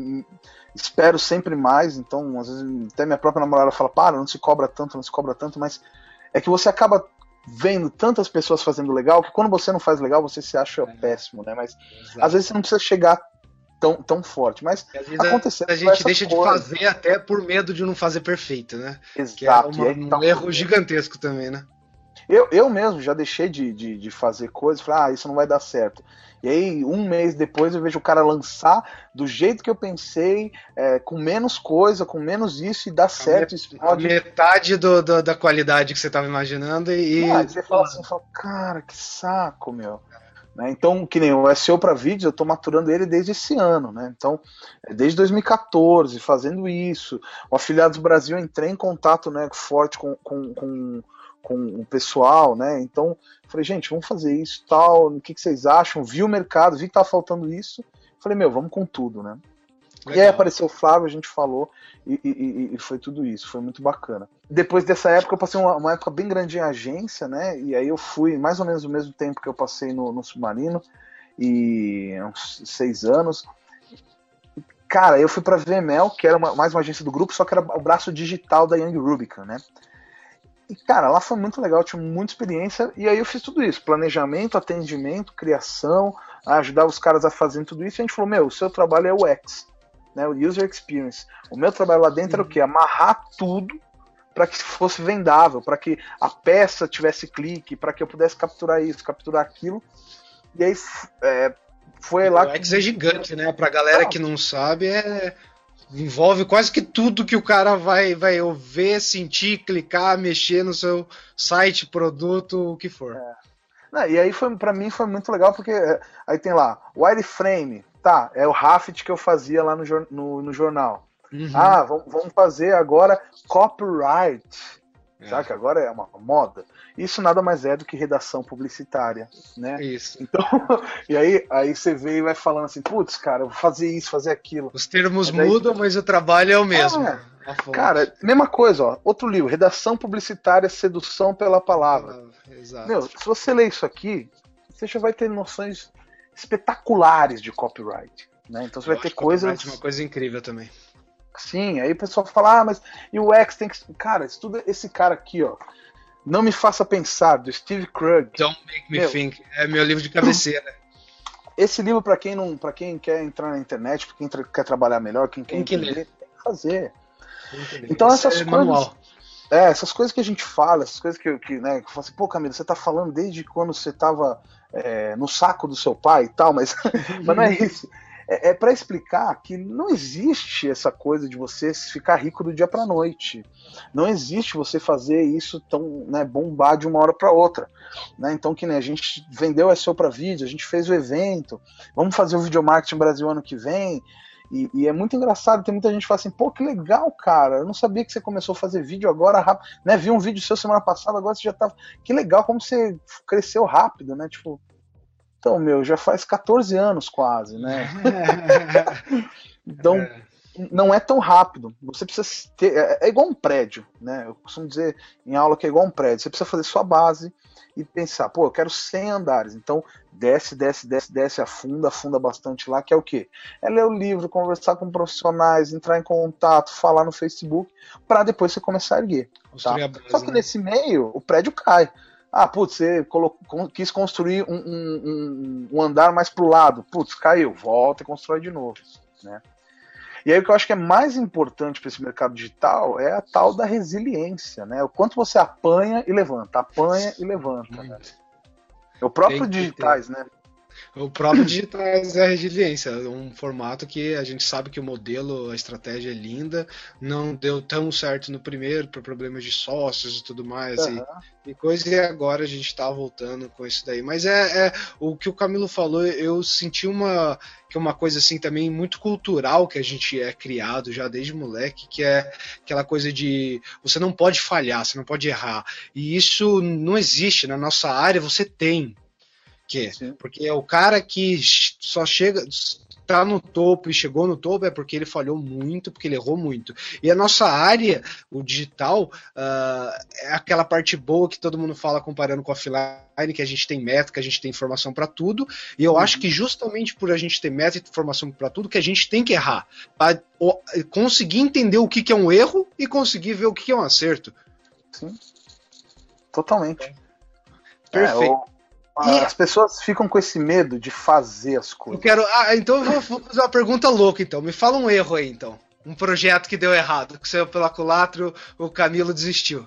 espero sempre mais, então às vezes até minha própria namorada fala, para, não se cobra tanto, não se cobra tanto, mas é que você acaba vendo tantas pessoas fazendo legal que quando você não faz legal, você se acha é. péssimo, né? Mas Exato. às vezes você não precisa chegar tão, tão forte. Mas aconteceu. A gente deixa coisa. de fazer até por medo de não fazer perfeito, né? Exato. Que é uma, um tá erro gigantesco também, né? Eu, eu mesmo já deixei de, de, de fazer coisas, falei, ah, isso não vai dar certo. E aí, um mês depois, eu vejo o cara lançar do jeito que eu pensei, é, com menos coisa, com menos isso, e dá certo. A metade do, do, da qualidade que você estava imaginando e. Ah, você fala assim, fala, cara, que saco, meu. Né? Então, que nem o SEO para vídeos, eu estou maturando ele desde esse ano. Né? Então, é desde 2014, fazendo isso. O Afiliados Brasil, entrei em contato né, forte com, com, com com o pessoal, né? Então, falei, gente, vamos fazer isso, tal, o que, que vocês acham? Vi o mercado, vi que tava faltando isso. Falei, meu, vamos com tudo, né? Legal. E aí apareceu o Flávio, a gente falou e, e, e, foi tudo isso, foi muito bacana. Depois dessa época, eu passei uma, uma, época bem grande em agência, né? E aí eu fui mais ou menos o mesmo tempo que eu passei no, no Submarino, e uns seis anos. Cara, eu fui pra VML, que era uma, mais uma agência do grupo, só que era o braço digital da Young Rubicon, né? E, cara, lá foi muito legal, tive muita experiência. E aí eu fiz tudo isso: planejamento, atendimento, criação, ajudar os caras a fazerem tudo isso. E a gente falou: meu, o seu trabalho é o X, né, o User Experience. O meu trabalho lá dentro era o quê? Amarrar tudo para que fosse vendável, para que a peça tivesse clique, para que eu pudesse capturar isso, capturar aquilo. E aí é, foi lá. O X é gigante, né? Pra galera que não sabe, é envolve quase que tudo que o cara vai, vai ver, sentir, clicar, mexer no seu site, produto, o que for. É. Não, e aí foi para mim foi muito legal porque é, aí tem lá wireframe, tá? É o Raft que eu fazia lá no, no, no jornal. Uhum. Ah, vamos, vamos fazer agora copyright. É. Sabe agora é uma moda. Isso nada mais é do que redação publicitária, né? Isso. Então, e aí, aí você vê e vai falando assim, putz, cara, eu vou fazer isso, fazer aquilo. Os termos daí... mudam, mas o trabalho é o mesmo. É. Cara, mesma coisa, ó. Outro livro, Redação Publicitária, Sedução pela Palavra. Ah, exato. Meu, se você ler isso aqui, você já vai ter noções espetaculares de copyright. Né? Então você eu vai ter coisas. Uma coisa incrível também. Sim, aí o pessoal fala, ah, mas e o X tem que. Cara, estuda esse cara aqui, ó. Não me faça pensar, do Steve Krug. Don't make me meu, think. É meu livro de cabeceira. Esse livro, para quem não, para quem quer entrar na internet, para quem quer trabalhar melhor, quem quer tem que entender, ler. tem que fazer. Então Esse essas é coisas. Manual. É, essas coisas que a gente fala, essas coisas que, que né, que eu falo assim, pô, Camila, você tá falando desde quando você tava é, no saco do seu pai e tal, mas, mas não é isso é, é para explicar que não existe essa coisa de você ficar rico do dia para noite. Não existe você fazer isso tão né, bombar de uma hora para outra. Né? Então, que nem a gente vendeu SEO para vídeo, a gente fez o evento, vamos fazer o Video Marketing Brasil ano que vem. E, e, é muito engraçado, tem muita gente que fala assim, pô, que legal, cara. Eu não sabia que você começou a fazer vídeo agora rápido. Né? Vi um vídeo seu semana passada, agora você já tá. Que legal, como você cresceu rápido, né? Tipo, então, meu, já faz 14 anos quase, né? então, é. não é tão rápido. Você precisa ter. É, é, igual um prédio, né? Eu costumo dizer em aula que é igual um prédio. Você precisa fazer sua base e pensar, pô, eu quero 100 andares. Então, desce, desce, desce, desce, afunda, afunda bastante lá, que é o quê? É ler o livro, conversar com profissionais, entrar em contato, falar no Facebook, para depois você começar a erguer. Tá? Base, Só que né? nesse meio, o prédio cai. Ah, putz, você colocou, quis construir um, um, um andar mais pro lado. Putz, caiu, volta e constrói de novo. Né? E aí o que eu acho que é mais importante para esse mercado digital é a tal da resiliência, né? O quanto você apanha e levanta, apanha e levanta. Né? O próprio digitais, né? O próprio Digitais é a resiliência, um formato que a gente sabe que o modelo, a estratégia é linda, não deu tão certo no primeiro por problemas de sócios e tudo mais uhum. e, e coisa, e agora a gente está voltando com isso daí. Mas é, é, o que o Camilo falou, eu senti uma que é uma coisa assim também muito cultural que a gente é criado já desde moleque, que é aquela coisa de você não pode falhar, você não pode errar. E isso não existe na nossa área, você tem quê? Sim. Porque é o cara que só chega, tá no topo e chegou no topo é porque ele falhou muito, porque ele errou muito. E a nossa área, o digital, uh, aquela parte boa que todo mundo fala comparando com offline, que a gente tem meta, que a gente tem informação para tudo. E eu uhum. acho que justamente por a gente ter meta e informação para tudo, que a gente tem que errar. Pra conseguir entender o que, que é um erro e conseguir ver o que, que é um acerto. Sim. Totalmente. Perfeito. É, as pessoas ficam com esse medo de fazer as coisas. Eu quero. Ah, então eu vou, fazer uma pergunta louca, então. Me fala um erro aí, então. Um projeto que deu errado, que saiu pela culatra, o Camilo desistiu.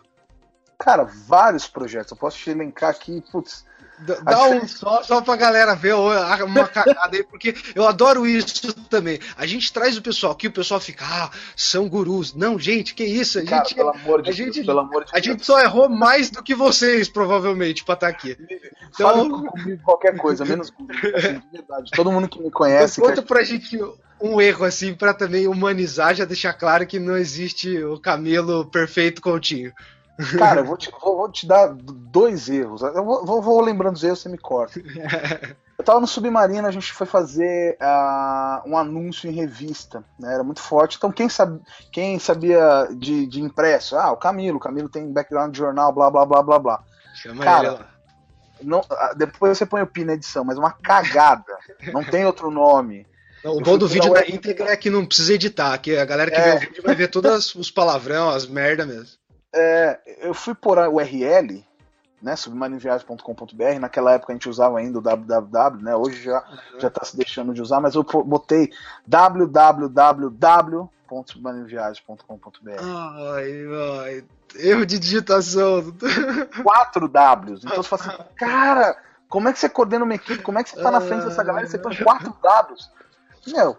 Cara, vários projetos. Eu posso te elencar aqui, putz, Dá um só, só pra galera ver uma cagada aí, porque eu adoro isso também. A gente traz o pessoal aqui, o pessoal fica, ah, são gurus. Não, gente, que isso? A Cara, gente, pelo amor de a Deus, gente, pelo amor de a Deus. gente só errou mais do que vocês, provavelmente, pra estar aqui. Então, comigo qualquer coisa, menos guru, assim, de verdade. Todo mundo que me conhece. Conta que... pra gente um erro, assim, pra também humanizar, já deixar claro que não existe o camelo perfeito continho. Cara, eu vou te, vou, vou te dar dois erros. Eu vou, vou, lembrando os erros, você me corta. Eu tava no Submarino, a gente foi fazer uh, um anúncio em revista, né? Era muito forte. Então, quem, sabe, quem sabia de, de impresso? Ah, o Camilo. O Camilo tem background de jornal, blá, blá, blá, blá, blá. Chama Cara, ele lá. Não, ah, depois você põe o PIN na edição, mas uma cagada. não tem outro nome. Não, o bom do vídeo da íntegra é que não precisa editar, que a galera que é. vê o vídeo vai ver todos os palavrão, as merda mesmo. É, eu fui por a URL, né, submarineviagem.com.br, naquela época a gente usava ainda o www, né, hoje já uhum. já está se deixando de usar, mas eu botei www.submarineviagem.com.br. Ai, ai, erro de digitação. Quatro Ws. Então você fala assim, cara, como é que você coordena uma equipe? Como é que você tá na frente dessa galera você põe quatro Ws? Meu,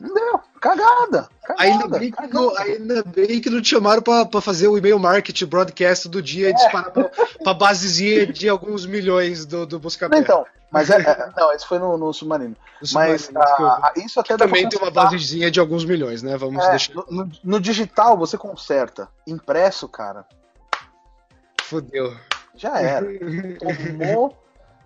não deu. Cagada. cagada ainda, bem cagada. Não, ainda bem que não te chamaram pra, pra fazer o e-mail marketing broadcast do dia e disparar pra, pra basezinha de alguns milhões do, do Buscapé. Então, mas é, é, não, esse foi no, no Submarino. No mas submarino, a, a, isso até também tem uma basezinha de alguns milhões, né? Vamos é, deixar. No, no, digital você conserta. Impresso, cara. Fudeu. Já era. Tomou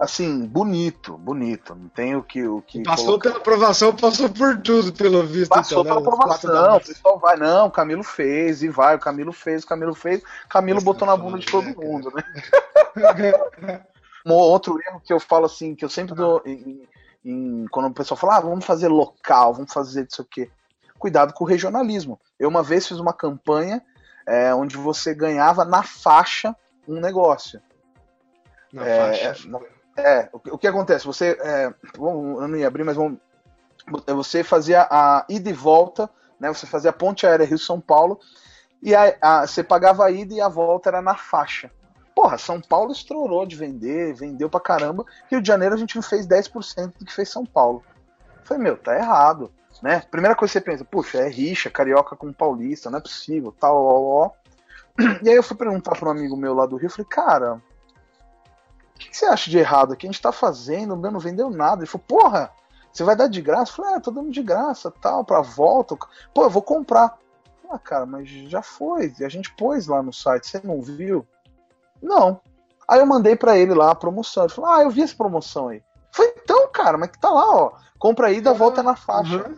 assim, bonito, bonito. Não tem o que. O que passou colocar. pela aprovação, passou por tudo, pelo visto. Passou então, pela aprovação, o pessoal vai, não, o Camilo fez, e vai, o Camilo fez, o Camilo fez, Camilo botou na bunda de todo mundo, né? um outro erro que eu falo assim, que eu sempre dou em, em, quando o pessoal fala, ah, vamos fazer local, vamos fazer isso aqui. Cuidado com o regionalismo. Eu uma vez fiz uma campanha é, onde você ganhava na faixa um negócio. Na é, faixa. Na, é, o, que acontece? Você. É, eu não ia abrir, mas vamos. Você fazia a ida e volta, né? Você fazia a ponte aérea Rio-São Paulo, e a, a, você pagava a ida e a volta era na faixa. Porra, São Paulo estourou de vender, vendeu pra caramba. Rio de Janeiro a gente não fez 10% do que fez São Paulo. Eu falei, meu, tá errado. Né? Primeira coisa que você pensa, puxa, é rixa, carioca com paulista, não é possível, tal, ó, ó. E aí eu fui perguntar para um amigo meu lá do Rio, falei, cara, que, que você acha de errado aqui? A gente tá fazendo, não vendeu nada. Ele falou, porra, você vai dar de graça? Eu falei, ah, tô dando de graça, tal, pra volta. Pô, eu vou comprar. Ah, cara, mas já foi. A gente pôs lá no site, você não viu? Não. Aí eu mandei para ele lá a promoção. Ele falou, ah, eu vi essa promoção aí. Eu falei, então, cara, mas que tá lá, ó. Compra aí, dá volta na faixa. Uhum.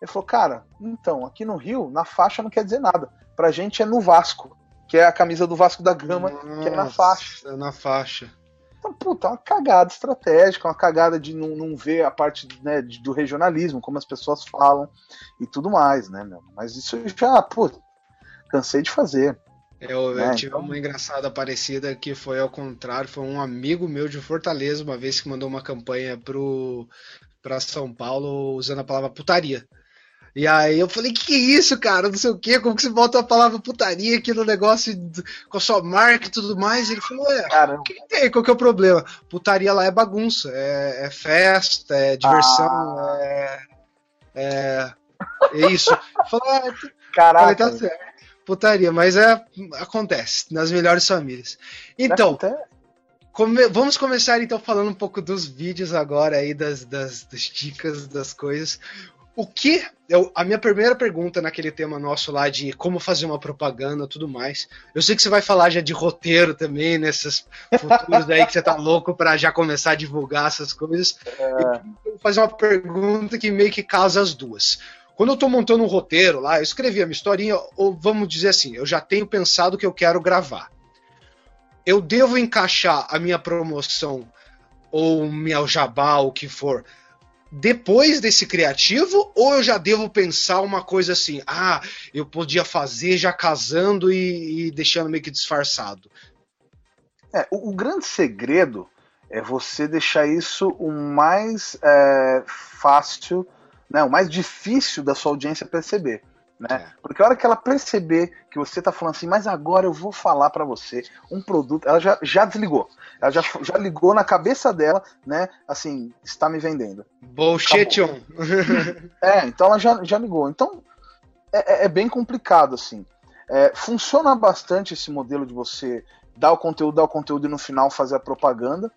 Ele falou, cara, então, aqui no Rio, na faixa não quer dizer nada. Pra gente é no Vasco, que é a camisa do Vasco da Gama, Nossa, que é na faixa. É na faixa. Então, puta, é uma cagada estratégica, uma cagada de não, não ver a parte né, do regionalismo, como as pessoas falam e tudo mais, né, meu? Mas isso já, pô, cansei de fazer. Eu, né? eu tive então... uma engraçada parecida que foi ao contrário, foi um amigo meu de Fortaleza, uma vez que mandou uma campanha pro para São Paulo usando a palavra putaria. E aí eu falei, que que é isso, cara? Não sei o quê, como que você bota a palavra putaria aqui no negócio com a sua marca e tudo mais? E ele falou, ué, o que, que, tem? Qual que é o problema? Putaria lá é bagunça, é, é festa, é diversão, ah. é, é, é, isso. Eu falei, ah, Caraca. Falei, tá certo. Putaria, mas é, acontece nas melhores famílias. Então, come, vamos começar então falando um pouco dos vídeos agora aí, das, das, das dicas, das coisas. O que. Eu, a minha primeira pergunta naquele tema nosso lá de como fazer uma propaganda tudo mais. Eu sei que você vai falar já de roteiro também, nesses futuros aí que você tá louco para já começar a divulgar essas coisas. É. Eu vou fazer uma pergunta que meio que casa as duas. Quando eu tô montando um roteiro lá, eu escrevi a minha historinha, ou vamos dizer assim, eu já tenho pensado que eu quero gravar. eu devo encaixar a minha promoção ou minha jabá, o que for, depois desse criativo, ou eu já devo pensar uma coisa assim, ah, eu podia fazer já casando e, e deixando meio que disfarçado? É, o, o, grande segredo é você deixar isso o mais é, fácil, né, o mais difícil da sua audiência perceber. Né? É. Porque a hora que ela perceber que você está falando assim, mas agora eu vou falar para você um produto, ela já, já desligou. Ela já, já ligou na cabeça dela, né? Assim, está me vendendo. Bullshit on. é, então ela já, já ligou. Então é, é, é bem complicado, assim. É, funciona bastante esse modelo de você dar o conteúdo, dar o conteúdo e no final fazer a propaganda,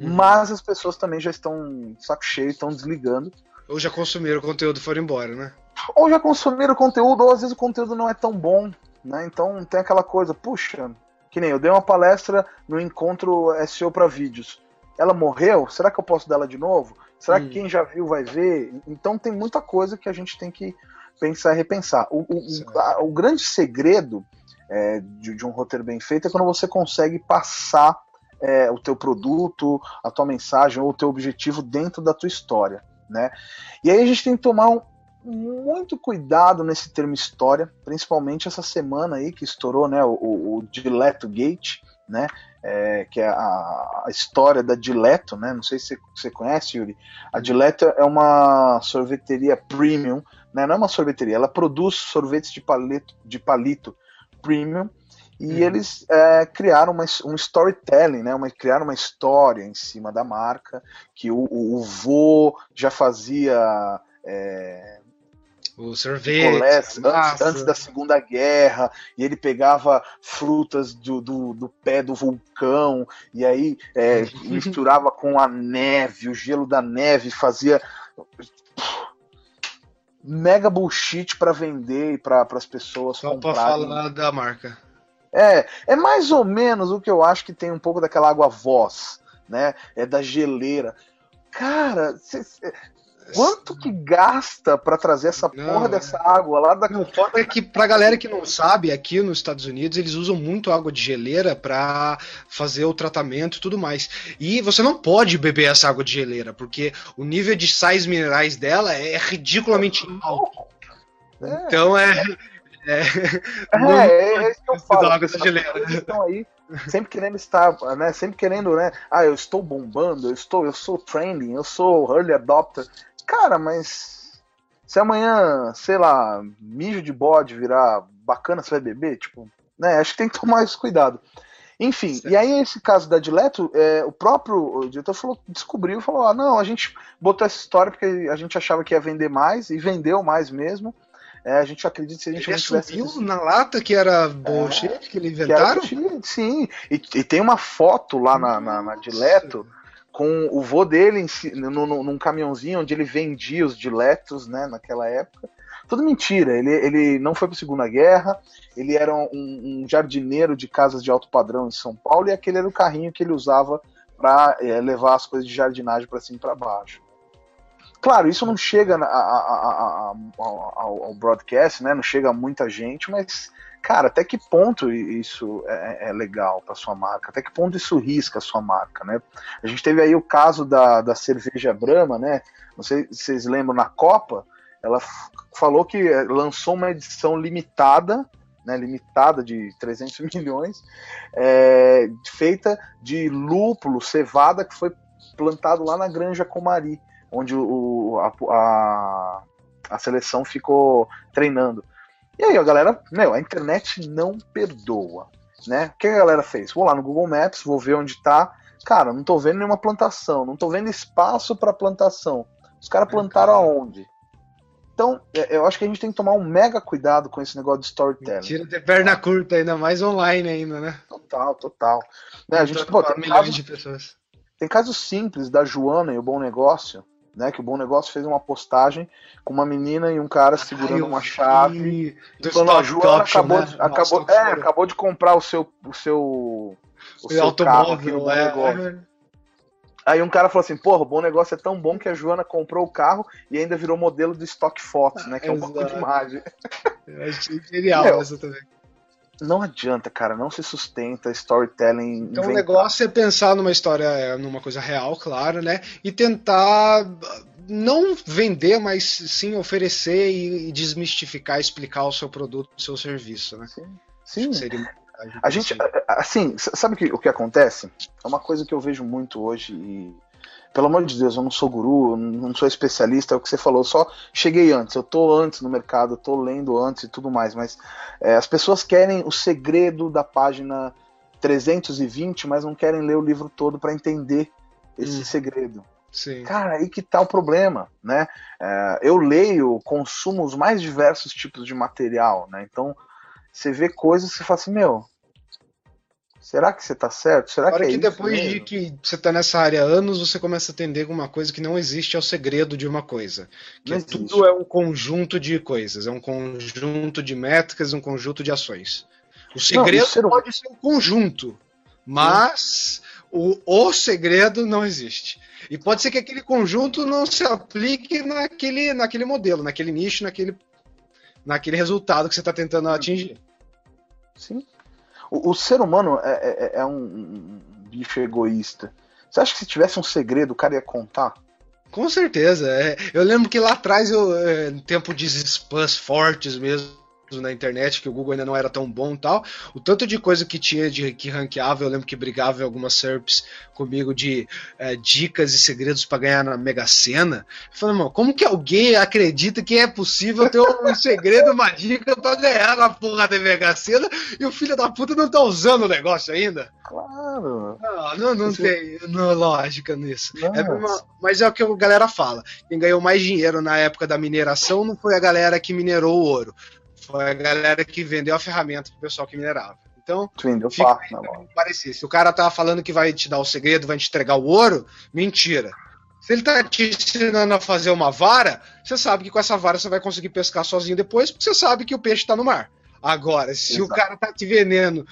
uhum. mas as pessoas também já estão saco cheio, estão desligando. Ou já consumiram o conteúdo e foram embora, né? Ou já consumiram o conteúdo, ou às vezes o conteúdo não é tão bom, né? Então tem aquela coisa, puxa, que nem eu dei uma palestra no encontro SEO para vídeos. Ela morreu? Será que eu posso dar ela de novo? Será hum. que quem já viu vai ver? Então tem muita coisa que a gente tem que pensar e repensar. O, o, a, o grande segredo é, de, de, um roteiro bem feito é quando você consegue passar é, o teu produto, a tua mensagem ou o teu objetivo dentro da tua história, né? E aí a gente tem que tomar um, muito cuidado nesse termo história, principalmente essa semana aí que estourou, né, o, o Dileto Gate, né, é, que é a, a, história da Dileto, né, não sei se você conhece, Yuri, a Dileto é uma sorveteria premium, né, não é uma sorveteria, ela produz sorvetes de palito, de palito premium, e uhum. eles é, criaram uma, um storytelling, né? Uma, criaram uma história em cima da marca, que o, o, o vô já fazia é, o sorvete. Antes, antes, da Segunda Guerra, e ele pegava frutas do, do, do pé do vulcão, e aí é, misturava com a neve, o gelo da neve, fazia mega bullshit para vender e para as pessoas Só comprarem. Só pra falar da marca. É, é mais ou menos o que eu acho que tem um pouco daquela água voz, né? É da geleira. Cara, cê, Quanto que gasta para trazer essa não, porra dessa água lá da. Não, foda é que pra galera que não sabe, aqui nos Estados Unidos eles usam muito água de geleira para fazer o tratamento e tudo mais. E você não pode beber essa água de geleira, porque o nível de sais minerais dela é ridiculamente alto. É. Então é. É, é, é isso que eu falo. Água geleira. Estão aí sempre querendo estar, né? Sempre querendo, né? Ah, eu estou bombando, eu estou, eu sou trending, eu sou early adopter. Cara, mas se amanhã, sei lá, mijo de bode virar bacana, você vai beber? Tipo, né? Acho que tem que tomar esse cuidado. Enfim, certo. e aí esse caso da Dileto, é, o próprio o diretor falou, descobriu, falou, ah, não, a gente botou essa história porque a gente achava que ia vender mais, e vendeu mais mesmo. É, a gente acredita que se a gente ele não tivesse... na lata que era bullshit, é, que eles inventaram? Que sim, e, e, tem uma foto lá na, na, na Dileto com o vô dele em, no, no, num caminhãozinho onde ele vendia os diletos, né, naquela época. Tudo mentira, ele, ele não foi para a Segunda Guerra, ele era um, um, jardineiro de casas de alto padrão em São Paulo e aquele era o carrinho que ele usava para é, levar as coisas de jardinagem para cima e para baixo. Claro, isso não chega a, a, a, ao, ao broadcast, né? Não chega a muita gente, mas cara, até que ponto isso é, é legal para sua marca? Até que ponto isso risca a sua marca, né? A gente teve aí o caso da, da cerveja Brahma, né? Não sei se vocês lembram, na Copa, ela falou que eh, lançou uma edição limitada, né, limitada de 300 milhões, é, feita de lúpulo, cevada, que foi plantado lá na Granja Comari, onde o, a, a, a seleção ficou treinando. E aí a galera, meu, a internet não perdoa, né? O que a galera fez? Vou lá no Google Maps, vou ver onde tá. Cara, não tô vendo nenhuma plantação, não tô vendo espaço para plantação. Os caras plantaram aonde? Então, é, eu acho que a gente tem que tomar um mega cuidado com esse negócio de storytelling. Tira de perna curta, ainda mais online ainda, né? Total, total. Né, a gente, pô, tem milhões casos, de pessoas. Tem casos simples da Joana e o Bom Negócio, né? Que o Bom Negócio fez uma postagem com uma menina e um cara segurando Ai, uma chave. E falando, a Joana acabou, né? de, acabou, Nossa, é, acabou de comprar o seu. O seu o, o seu automóvel, carro, é, é. Aí um cara falou assim, porra, o bom negócio é tão bom que a Joana comprou o carro e ainda virou modelo do Stock Fotos, né? Que é um banco de imagem. Eu achei genial Meu, essa também. Não adianta, cara, não se sustenta storytelling. Então o inventado. negócio é pensar numa história, é, numa coisa real, claro, né? E tentar não vender, mas sim oferecer e, desmistificar, explicar o seu produto, o seu serviço, né? Sim, sim. seria A gente, assim, sabe o que, o que acontece? É uma coisa que eu vejo muito hoje e, pelo amor de Deus, eu não sou guru, não sou especialista, é o que você falou, eu só cheguei antes, eu tô antes no mercado, eu tô lendo antes e tudo mais, mas é, as pessoas querem o segredo da página 320, mas não querem ler o livro todo para entender esse Hum. segredo. Sim. Cara, aí que tá o problema, né? É, eu leio, consumo os mais diversos tipos de material, né? Então, você vê coisas e você fala assim, meu, será que você tá certo? Será Agora que é que depois de mesmo? que você tá nessa área há anos, você começa a entender uma coisa que não existe é o segredo de uma coisa. Que Não existe. tudo é um conjunto de coisas, é um conjunto de métricas, um conjunto de ações. O segredo o ser hum- pode ser um conjunto, mas o, o segredo não existe. E pode ser que aquele conjunto não se aplique naquele, naquele modelo, naquele nicho, naquele, naquele resultado que você está tentando atingir. Sim. O, o ser humano é, é- é um, um bicho egoísta. Você acha que se tivesse um segredo, o cara ia contar? Com certeza. é. Eu lembro que lá atrás, eu, é, no tempo de spams fortes mesmo na internet, que o Google ainda não era tão bom e tal, o tanto de coisa que tinha de que ranqueava, eu lembro que brigava em algumas SERPs comigo de é, dicas e segredos para ganhar na Mega Sena. Eu falei, mano, como que alguém acredita que é possível ter um segredo, uma dica para ganhar na porra da Mega Sena e o filho da puta não tá usando o negócio ainda? Claro. Não, não, não Isso- tem não, lógica nisso. É uma- mas é o que a galera fala. Quem ganhou mais dinheiro na época da mineração não foi a galera que minerou o ouro. Foi a galera que vendeu a ferramenta pro pessoal que minerava. Então, Tu vendeu Fica aí não parecer. Se o cara tá falando que vai te dar o segredo, vai te entregar o ouro, mentira. Se ele tá te ensinando a fazer uma vara, você sabe que com essa vara você vai conseguir pescar sozinho depois, porque você sabe que o peixe tá no mar. Agora, se o Exato. cara tá te vendendo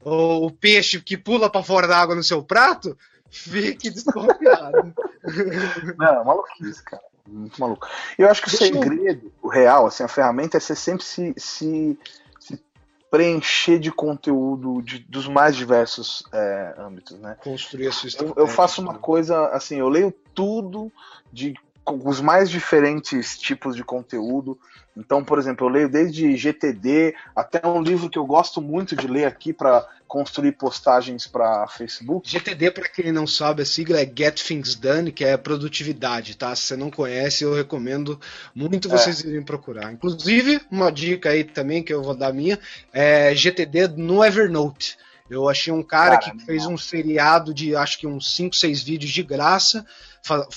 o, o peixe que pula pra fora da água no seu prato, fique desconfiado. Não, é maluquice, cara. Muito maluco. Eu acho que o Deixa eu- segredo, o real, assim, a ferramenta é você sempre se, se, se preencher de conteúdo de- dos mais diversos é, âmbitos, né? Construir a sua Eu, estratégia. eu faço uma coisa assim, eu leio tudo de os mais diferentes tipos de conteúdo. Então, por exemplo, eu leio desde GTD até um livro que eu gosto muito de ler aqui para construir postagens para Facebook. GTD, para quem não sabe, a sigla é Get Things Done, que é produtividade, tá? Se você não conhece, eu recomendo muito vocês irem procurar. Inclusive, uma dica aí também que eu vou dar minha é GTD no Evernote. Eu achei um cara, Cara, que fez um seriado de acho que uns 5, 6 vídeos de graça,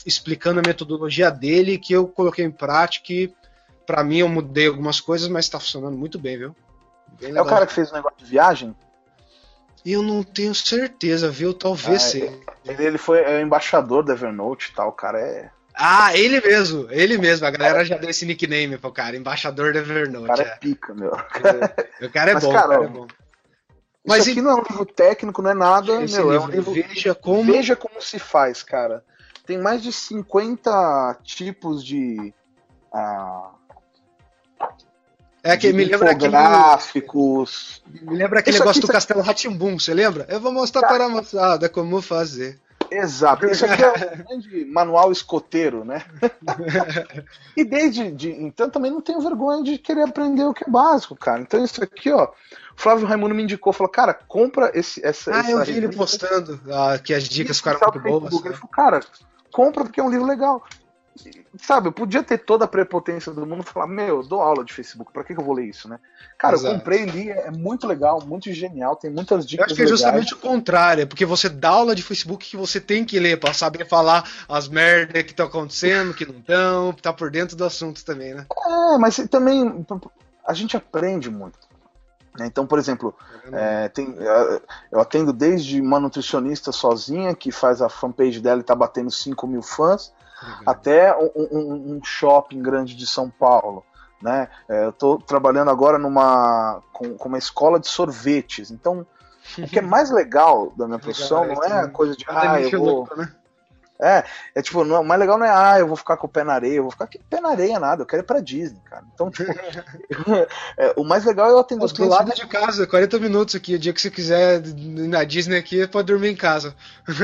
explicando a metodologia dele, que eu coloquei em prática e para mim eu mudei algumas coisas, mas está funcionando muito bem, viu? Bem É o cara que fez o negócio de viagem. Eu não tenho certeza, viu? Talvez Ah, seja. Ele, ele foi é, o embaixador da Evernote e tal. O cara é, Ah, ele mesmo, ele mesmo. A galera já deu esse nickname pro cara, embaixador da o Evernote. cara é é. pica, meu. O cara é bom, cara, o cara é bom. Mas Isso aqui não é um livro técnico, não é nada, meu. É um livro. Veja como. Veja como se faz, cara. Tem mais de 50 tipos de. ah, É que me lembra aquele, infográficos. me lembra aquele Isso negócio do tá- Castelo Ratimbum, você lembra? Eu vou mostrar para a moçada como fazer. Exato. Isso aqui é um grande manual escoteiro, né? e desde. de- então também não tenho vergonha de querer aprender o que é básico, cara. Então isso aqui, ó. O Flávio Raimundo me indicou, falou, cara, compra esse, essa. Ah, essa eu vi ele postando ah, que as dicas ficaram muito no boas. Facebook. Ele né? falou, cara, compra porque é um livro legal. Sabe, eu podia ter toda a prepotência do mundo e falar, meu, eu dou aula de Facebook, pra que, que eu vou ler isso, né? Cara, Exato. eu comprei e li, é muito legal, muito genial, tem muitas Eu dicas acho que é legais. justamente o contrário, é porque você dá aula de Facebook que você tem que ler pra saber falar as merdas que estão acontecendo, que não estão, tá por dentro do assunto também, né? É, mas também a gente aprende muito. né? Então, por exemplo, é, tem, é, eu atendo desde uma nutricionista sozinha que faz a fanpage dela e tá batendo 5 mil fãs, até um, um- um shopping grande de São Paulo. Né? É, eu estou trabalhando agora numa, com, com uma escola de sorvetes. Então, o que é mais legal da minha profissão Legal, não é a coisa de ah, eu vou, louco, né? É, é tipo, não, o mais legal não é, ah, eu vou ficar com o pé na areia, eu vou ficar com o pé na areia nada, eu quero ir pra Disney, cara. Então, tipo, é, o mais legal é eu atender os Do clientes. lado de casa, 40 minutos aqui. O dia que você quiser ir na Disney aqui, pode dormir em casa.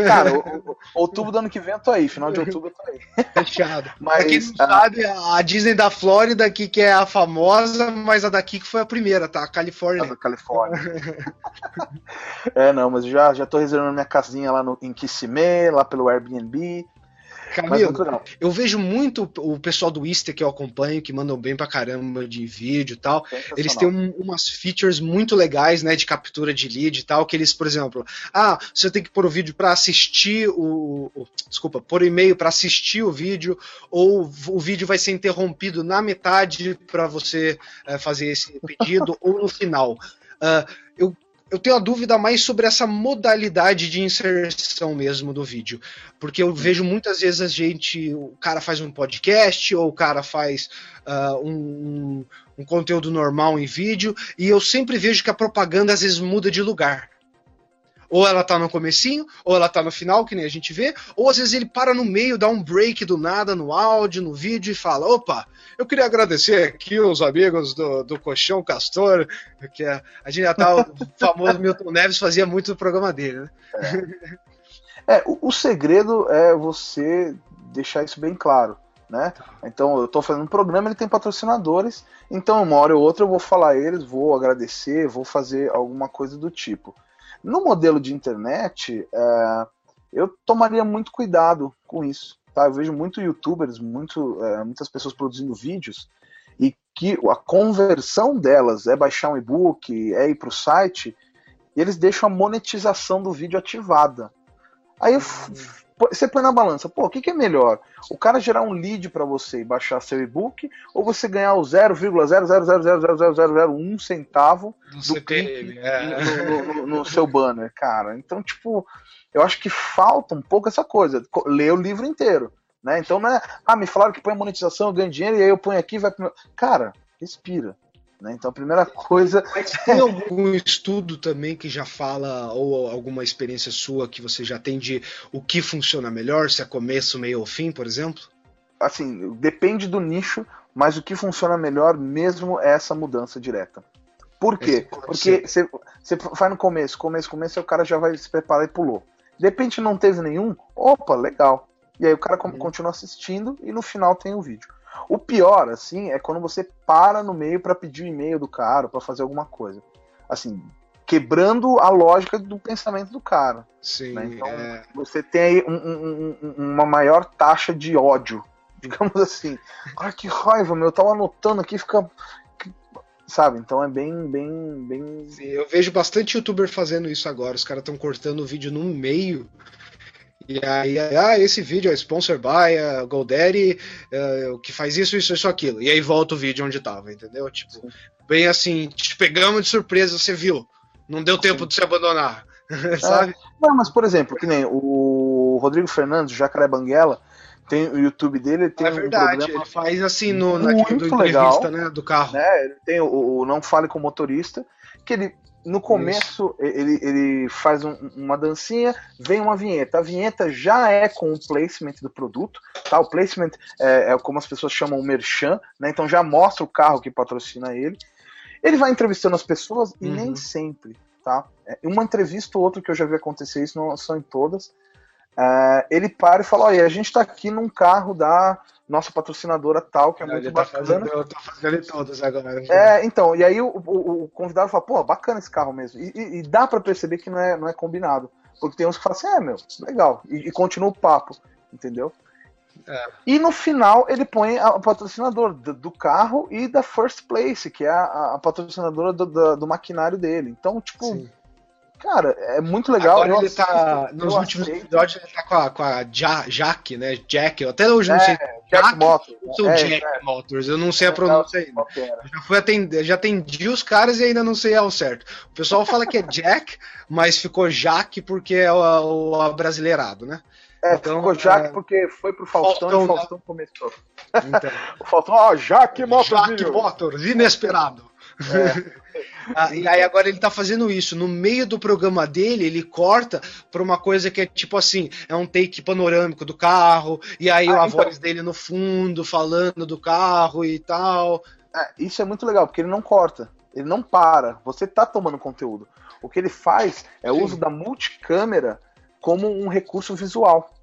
Cara, outubro do ano que vem eu tô aí, final de outubro eu tô aí. Fechado. Mas, pra quem não ah, sabe, a Disney da Flórida aqui que é a famosa, mas a daqui que foi a primeira, tá? A Califórnia. da Califórnia. é, não, mas já, já tô reservando minha casinha lá no, em Kissimmee, lá pelo Airbnb. Camilo, eu vejo muito o pessoal do Easter que eu acompanho, que mandam bem pra caramba de vídeo e tal. Eles têm um- umas features muito legais, né, de captura de lead e tal, que eles, por exemplo, ah, você tem que pôr o vídeo para assistir o, o- desculpa, pôr e-mail para assistir o vídeo, ou o vídeo vai ser interrompido na metade para você eh, fazer esse pedido, ou no final. Ah, eu tenho a dúvida mais sobre essa modalidade de inserção mesmo do vídeo. Porque eu vejo muitas vezes a gente. O cara faz um podcast, ou o cara faz ah, um, um- um conteúdo normal em vídeo, e eu sempre vejo que a propaganda às vezes muda de lugar. Ou ela tá no comecinho, ou ela tá no final, que nem a gente vê, ou às vezes ele para no meio, dá um break do nada no áudio, no vídeo e fala: opa, eu queria agradecer aqui os amigos do, do Colchão Castor, que a, a gente já tá, o famoso Milton Neves fazia muito do programa dele, né? É, o, o segredo é você deixar isso bem claro, né? Então, eu tô fazendo um programa, ele tem patrocinadores, então uma hora ou outra eu vou falar a eles, vou agradecer, vou fazer alguma coisa do tipo. No modelo de internet, é, eu tomaria muito cuidado com isso, tá? Eu vejo muito youtubers, muito, é, muitas pessoas produzindo vídeos, e que a conversão delas é baixar um e-book, é ir para o site, e eles deixam a monetização do vídeo ativada. Aí pô- você põe na balança, pô, o que, que é melhor? O cara gerar um lead para você e baixar seu e-book, ou você ganhar o 0,000000001 centavo Do do clique é. no, no- no- no seu banner, cara? Então, tipo, eu acho que falta um pouco essa coisa, co- ler o livro inteiro, né? Então não é, ah, me falaram que põe a monetização, eu ganho dinheiro, e aí eu ponho aqui e vai pro meu... Cara, respira. Né? Então a primeira coisa Mas tem algum estudo também que já fala, ou alguma experiência sua que você já tem de o que funciona melhor, se é começo, meio ou fim, por exemplo? assim, depende do nicho, mas o que funciona melhor mesmo é essa mudança direta. Por quê? Porque você você vai no começo, começo, começo, aí o cara já vai se preparar e pulou. De repente não teve nenhum, opa, legal. E aí o cara Uhum. continua assistindo e no final tem o vídeo. O pior, assim, é quando você para no meio para pedir o e-mail do cara, para fazer alguma coisa. Assim, quebrando a lógica do pensamento do cara. Sim, Né? Então, é, você tem aí um- um- um- uma maior taxa de ódio, digamos assim. Ai, que raiva, meu, eu tava anotando aqui, fica. Sabe? Então é bem, bem, bem. sim, eu vejo bastante youtuber fazendo isso agora. Os caras estão cortando o vídeo no meio. E aí, ah, esse vídeo é sponsor by uh, GoDaddy, uh, que faz isso, isso, isso, aquilo. E aí volta o vídeo onde tava, entendeu? Tipo, bem assim, te pegamos de surpresa, você viu. Não deu tempo Sim. de se abandonar. Sabe? Não, mas por exemplo, que nem o Rodrigo Fernandes, o Jacaré Banguela, tem o YouTube dele, ele tem é um verdade, programa ele faz assim no, muito naquilo do entrevista, né? Do carro. né? Ele tem o, o Não Fale com o Motorista, que ele no começo ele, ele faz um- uma dancinha, vem uma vinheta. A vinheta já é com o placement do produto, tá? O placement é, é como as pessoas chamam o merchan, né? Então já mostra o carro que patrocina ele. Ele vai entrevistando as pessoas e Uhum. nem sempre, tá? É, Uma entrevista ou outra que eu já vi acontecer isso, não são em todas. é, ele para e fala: Olha, a gente tá aqui num carro da nossa patrocinadora tal, que é muito ele tá bacana. fazendo, eu tô fazendo em todos agora. É, então, e aí o, o- o convidado fala, pô, bacana esse carro mesmo. E, e- e dá pra perceber que não é, não é combinado. Porque tem uns que falam assim, é, meu, legal. E, e continua o papo, entendeu? É. E no final ele põe a- o patrocinador do, do carro e da First Place, que é a, a patrocinadora do, do- do maquinário dele. Então, tipo, Sim. cara, é muito legal. Agora eu ele tá. Nos últimos episódios ele tá com a, com a ja, Jack, né? Jack. Eu até hoje não sei. Jack Motors. ou sou é, Jack é, Motors. Eu não sei a pronúncia ainda. Já, fui atender, já atendi os caras e ainda não sei ao certo. O pessoal fala que é Jack, mas ficou Jack porque é o, o abrasileirado, né? É, Então, ficou Jack é, porque foi pro Faustão, Faustão, e o Faustão começou. Então, O Faustão, ó, Jack Motors. Jack Motors, inesperado. É. Ah, e aí agora ele tá fazendo isso. No meio do programa dele, ele corta pra uma coisa que é tipo assim, é um take panorâmico do carro, e aí Ah, a então. voz dele no fundo, falando do carro e tal. É, isso é muito legal, porque ele não corta, ele não para. Você tá tomando conteúdo. O que ele faz é o uso da multicâmera como um recurso visual.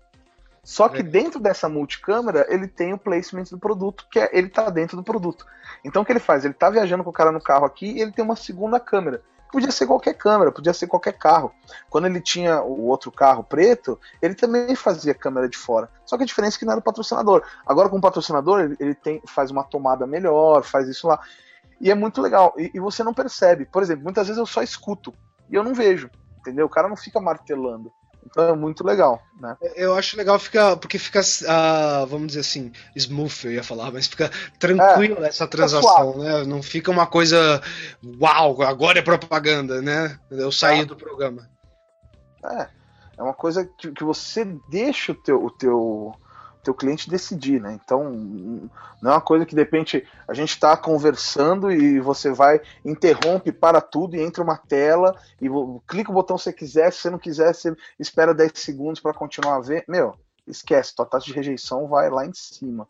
Só que É. dentro dessa multicâmera, ele tem o placement do produto, que é ele tá dentro do produto. Então o que ele faz? Ele tá viajando com o cara no carro aqui e ele tem uma segunda câmera. Podia ser qualquer câmera, podia ser qualquer carro. Quando ele tinha o outro carro preto, ele também fazia câmera de fora. Só que a diferença é que não era o patrocinador. Agora com o patrocinador, ele, ele tem, faz uma tomada melhor, faz isso lá. E é muito legal. E, e você não percebe. Por exemplo, muitas vezes eu só escuto e eu não vejo. Entendeu? O cara não fica martelando. Então é muito legal, né? Eu acho legal ficar, porque fica, ah, vamos dizer assim, smooth, eu ia falar, mas fica tranquilo essa transação, né? Não fica uma coisa, uau, agora é propaganda, né? Eu saí Ah. do programa. É, é uma coisa que, que você deixa o teu, o teu, teu cliente decidir, né? Então, não é uma coisa que de repente a gente está conversando e você vai, interrompe, para tudo e entra uma tela e clica o botão se você quiser, se você não quiser, você espera 10 segundos para continuar a ver. Meu, esquece, tua taxa de rejeição vai lá em cima.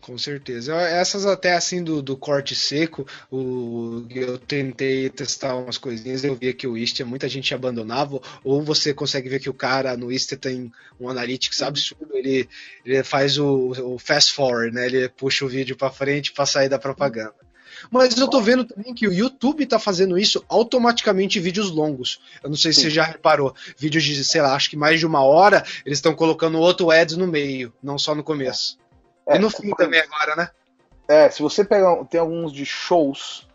Com certeza. Essas até assim do, do corte seco, o, eu tentei testar umas coisinhas, eu via que o Istio muita gente abandonava, ou você consegue ver que o cara no Istio tem um analytics absurdo, ele, ele faz o, o fast forward, né? Ele puxa o vídeo para frente para sair da propaganda. Mas eu tô vendo também que o YouTube tá fazendo isso automaticamente em vídeos longos. Eu não sei se Sim. você já reparou. Vídeos de, sei lá, acho que mais de uma hora, eles estão colocando outro ads no meio, não só no começo. É, e no fim por também agora, né? É, se você pegar, tem alguns de shows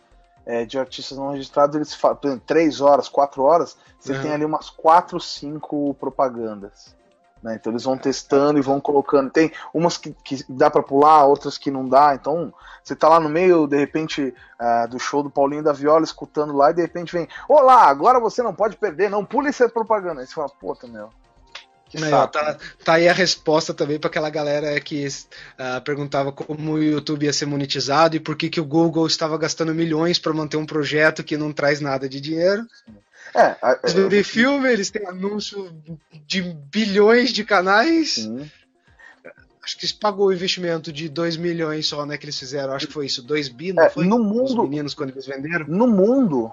é, de artistas não registrados, eles exemplo, 3 horas, 4 horas, você Uhum. tem ali umas 4, 5 propagandas. né? Então eles vão testando e vão colocando. Tem umas que, que dá pra pular, outras que não dá. Então você tá lá no meio, de repente, ah, do show do Paulinho da Viola, escutando lá, e de repente vem: Olá, agora você não pode perder, não pule essa propaganda. Aí você fala: Puta, meu. Aí, ó, tá, né? tá aí a resposta também para aquela galera que ah, perguntava como o YouTube ia ser monetizado e por que, que o Google estava gastando milhões para manter um projeto que não traz nada de dinheiro. É, a- Eles é, vendem filme, eles têm anúncio de bilhões de canais. sim. Acho que isso pagou o investimento de 2 milhões só, né? Que eles fizeram. Acho que foi isso, 2 bi, não É, foi? no Os mundo, meninos quando eles venderam. No mundo,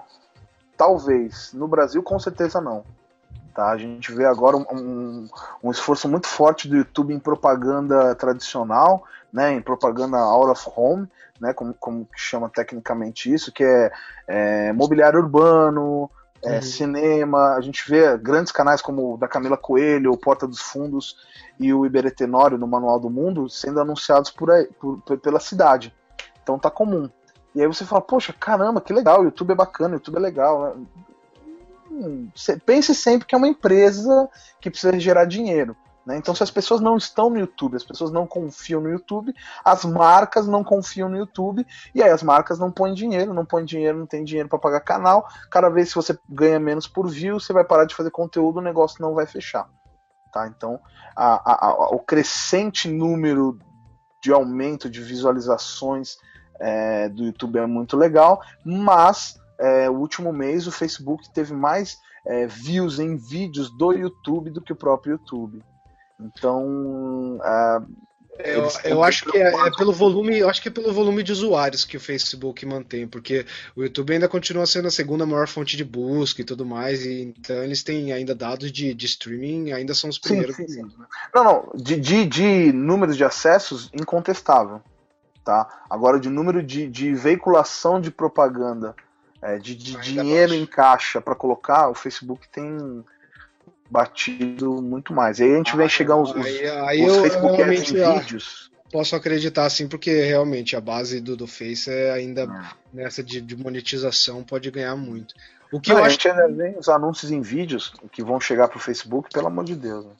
talvez. No Brasil, com certeza não. Tá? A gente vê agora um, um- um esforço muito forte do YouTube em propaganda tradicional, né, em propaganda out of home, né, como, como que chama tecnicamente isso, que é, é, mobiliário urbano, é, Uhum. cinema. A gente vê grandes canais como o da Camila Coelho, o Porta dos Fundos e o Iberê Tenório no Manual do Mundo sendo anunciados por aí, por- por- pela cidade. Então tá comum. E aí você fala, poxa, caramba, que legal, o YouTube é bacana, o YouTube é legal. né? Pense sempre que é uma empresa que precisa gerar dinheiro. Né? Então, se as pessoas não estão no YouTube, as pessoas não confiam no YouTube, as marcas não confiam no YouTube, e aí as marcas não põem dinheiro, não põem dinheiro, não tem dinheiro para pagar canal. Cada vez que você ganha menos por view, você vai parar de fazer conteúdo, o negócio não vai fechar. Tá? Então, a- a- a- o crescente número de aumento de visualizações é, do YouTube é muito legal, mas é, o último mês o Facebook teve mais é, views em vídeos do YouTube do que o próprio YouTube. Então, Eu, eu acho que é, é pelo volume, eu acho que é pelo volume de usuários que o Facebook mantém, porque o YouTube ainda continua sendo a segunda maior fonte de busca e tudo mais, e então eles têm ainda dados de, de streaming, ainda são os primeiros sim, sim. Não, não, de, de, de número de acessos, incontestável. Tá? Agora, de número de, de veiculação de propaganda, é, de, de dinheiro em caixa para colocar, o Facebook tem batido muito mais. E aí a gente vem chegar os, os, Aí, aí os eu Facebook Ads realmente em ah, vídeos. posso acreditar assim, porque realmente a base do, do Face é ainda Hum. nessa de, de monetização pode ganhar muito. O que Não, eu a acho gente ainda vem os anúncios em vídeos que vão chegar pro Facebook, pelo amor de Deus. né?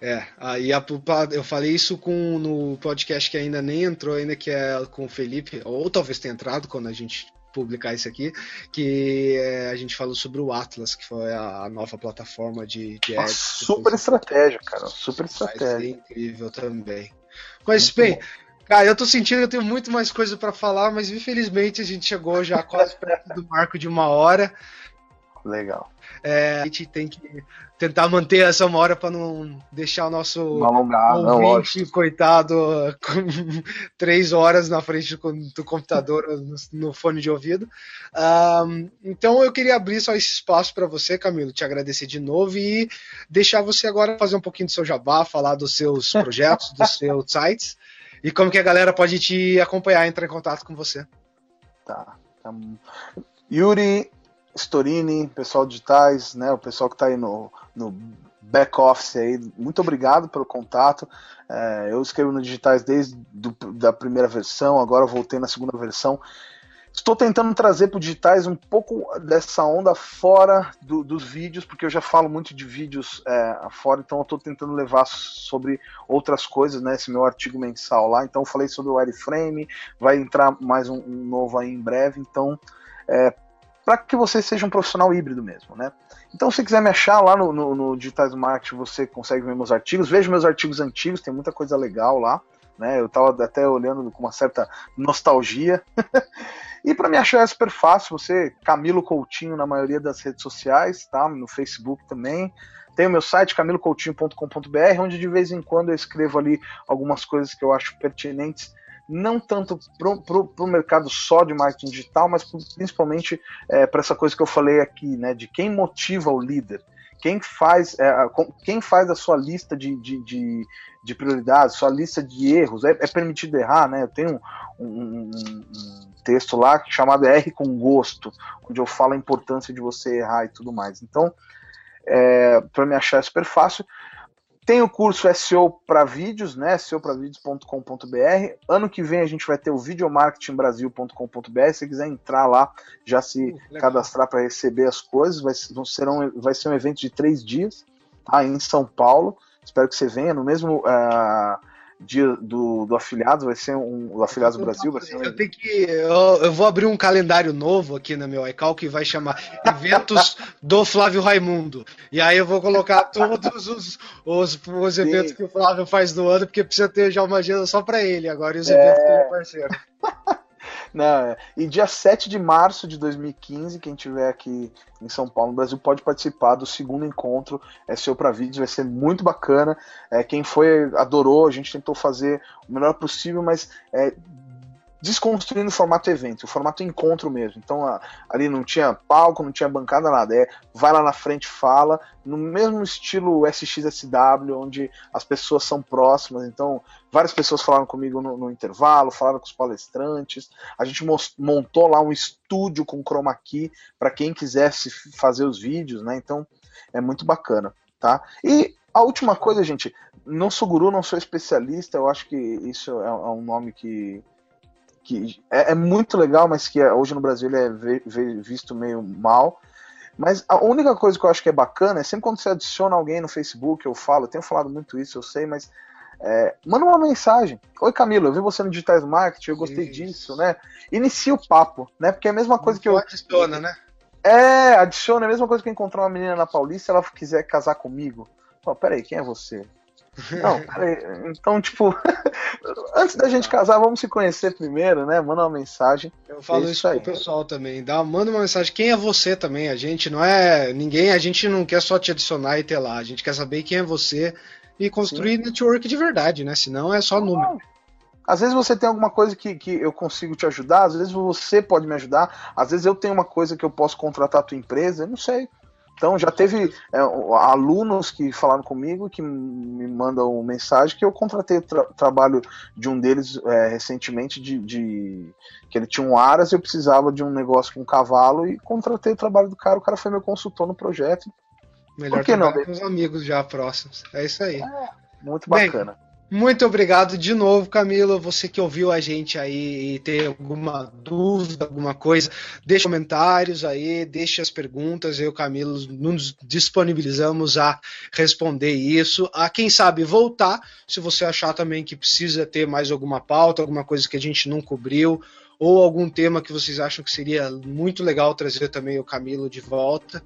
É, aí a- eu falei isso com no podcast que ainda nem entrou, ainda que é com o Felipe, ou talvez tenha entrado quando a gente publicar isso aqui, que é, a gente falou sobre o Atlas, que foi a, a nova plataforma de, de ads. super estratégia, cara. Super estratégia. incrível também. Mas, Muito bem, Cara, eu tô sentindo que eu tenho muito mais coisa para falar, mas infelizmente a gente chegou já quase perto do marco de uma hora. Legal. É, a gente tem que tentar manter essa uma hora para não deixar o nosso alongar, ouvinte, não, coitado, com três horas na frente do, do computador no, no, fone de ouvido. Um, então eu queria abrir só esse espaço para você, Camilo, te agradecer de novo e deixar você agora fazer um pouquinho do seu jabá, falar dos seus projetos, dos seus sites e como que a galera pode te acompanhar, entrar em contato com você. Tá. Um, Yuri Storini, pessoal digitais, né, o pessoal que está aí no, no back office aí, muito obrigado pelo contato. É, eu escrevo no digitais desde do, da primeira versão, agora voltei na segunda versão. Estou tentando trazer para digitais um pouco dessa onda fora do, dos vídeos, porque eu já falo muito de vídeos é, fora, então eu estou tentando levar sobre outras coisas, né? Esse meu artigo mensal lá. Então eu falei sobre o wireframe, vai entrar mais um, um novo aí em breve. Então, é, para que você seja um profissional híbrido mesmo, né? Então, se quiser me achar lá no, no, no Digitais Marketing, você consegue ver meus artigos. Veja meus artigos antigos, tem muita coisa legal lá. Né? Eu estava até olhando com uma certa nostalgia. e para me achar é super fácil, você, Camilo Coutinho, na maioria das redes sociais, tá? No Facebook também. Tem o meu site, camilocoutinho.com.br, onde de vez em quando eu escrevo ali algumas coisas que eu acho pertinentes não tanto para o mercado só de marketing digital, mas principalmente é, para essa coisa que eu falei aqui, né, de quem motiva o líder, quem faz, é, quem faz a sua lista de, de, de, de prioridades, sua lista de erros, é, é permitido errar, né? Eu tenho um, um, um, texto lá chamado R com gosto, onde eu falo a importância de você errar e tudo mais. Então, é, para me achar é super fácil. Tem o curso SEO para vídeos, né? SEOpravídeos.com.br. Ano que vem a gente vai ter o videomarketingbrasil.com.br. Se quiser entrar lá, já se cadastrar para receber as coisas, vai, ser um, vai ser um evento de três dias, tá? Em São Paulo. Espero que você venha no mesmo uh, dia do, do afiliado, vai ser um. O Afiliados do Brasil vai ser um. Eu, tenho que, eu, eu, vou abrir um calendário novo aqui no meu iCal que vai chamar Eventos do Flávio Raimundo. E aí eu vou colocar todos os, os, os eventos que o Flávio faz no ano, porque precisa ter já uma agenda só para ele agora e os é... eventos que ele é parceiro. Não, é. e dia 7 de março de 2015, quem tiver aqui em São Paulo, no Brasil, pode participar do segundo encontro é seu para vídeos, vai ser muito bacana. É, quem foi adorou, a gente tentou fazer o melhor possível, mas é, desconstruindo o formato evento, o formato encontro mesmo. Então a, ali não tinha palco, não tinha bancada, nada. É vai lá na frente, fala, no mesmo estilo SXSW, onde as pessoas são próximas. Então várias pessoas falaram comigo no, no intervalo, falaram com os palestrantes. A gente montou lá um estúdio com chroma key para quem quisesse fazer os vídeos, né? Então é muito bacana, tá? E a última coisa, gente, não sou guru, não sou especialista, eu acho que isso é, é um nome que que é, é muito legal, mas que é, hoje no Brasil ele é visto meio mal. Mas a única coisa que eu acho que é bacana é sempre quando você adiciona alguém no Facebook, eu falo, eu tenho falado muito isso, eu sei, mas é, manda uma mensagem. Oi Camilo, eu vi você no Digitais Marketing, eu gostei isso. disso, né? Inicia o papo, né? Porque é a mesma coisa que eu. Adiciona, né? É, adiciona, é a mesma coisa que eu encontrar uma menina na Paulista ela quiser casar comigo. Pô, peraí, quem é você? Não, então, tipo, antes da gente casar, vamos se conhecer primeiro, né? Manda uma mensagem. Eu falo é isso, isso pro pessoal também. Dá, manda uma mensagem. Quem é você também? A gente não é ninguém, a gente não quer só te adicionar e ter lá. A gente quer saber quem é você e construir Sim. network de verdade, né? Senão é só número. Às vezes você tem alguma coisa que, que eu consigo te ajudar, às vezes você pode me ajudar, às vezes eu tenho uma coisa que eu posso contratar a tua empresa, eu não sei. Então já teve é, alunos que falaram comigo que me mandam mensagem que eu contratei o tra trabalho de um deles é, recentemente de, de, que ele tinha um aras e eu precisava de um negócio com um cavalo e contratei o trabalho do cara. O cara foi meu consultor no projeto. Melhor Por que não? com os amigos já próximos. É isso aí. É, muito bacana. Bem, muito obrigado de novo, Camilo. Você que ouviu a gente aí e tem alguma dúvida, alguma coisa, deixe comentários aí, deixe as perguntas. Eu Camilo nos disponibilizamos a responder isso. A quem sabe voltar, se você achar também que precisa ter mais alguma pauta, alguma coisa que a gente não cobriu, ou algum tema que vocês acham que seria muito legal trazer também o Camilo de volta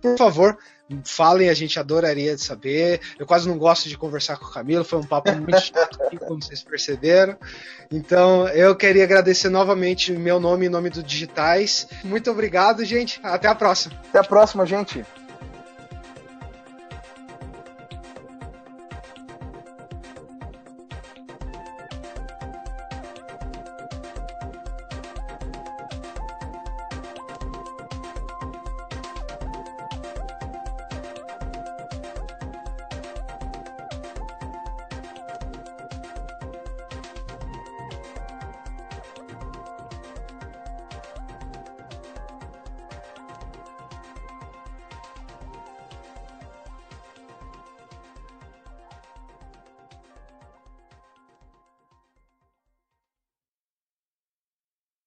por favor, falem, a gente adoraria saber. Eu quase não gosto de conversar com o Camilo, foi um papo muito chato aqui, como vocês perceberam. Então, eu queria agradecer novamente meu nome e nome do Digitais. Muito obrigado, gente. Até a próxima. Até a próxima, gente.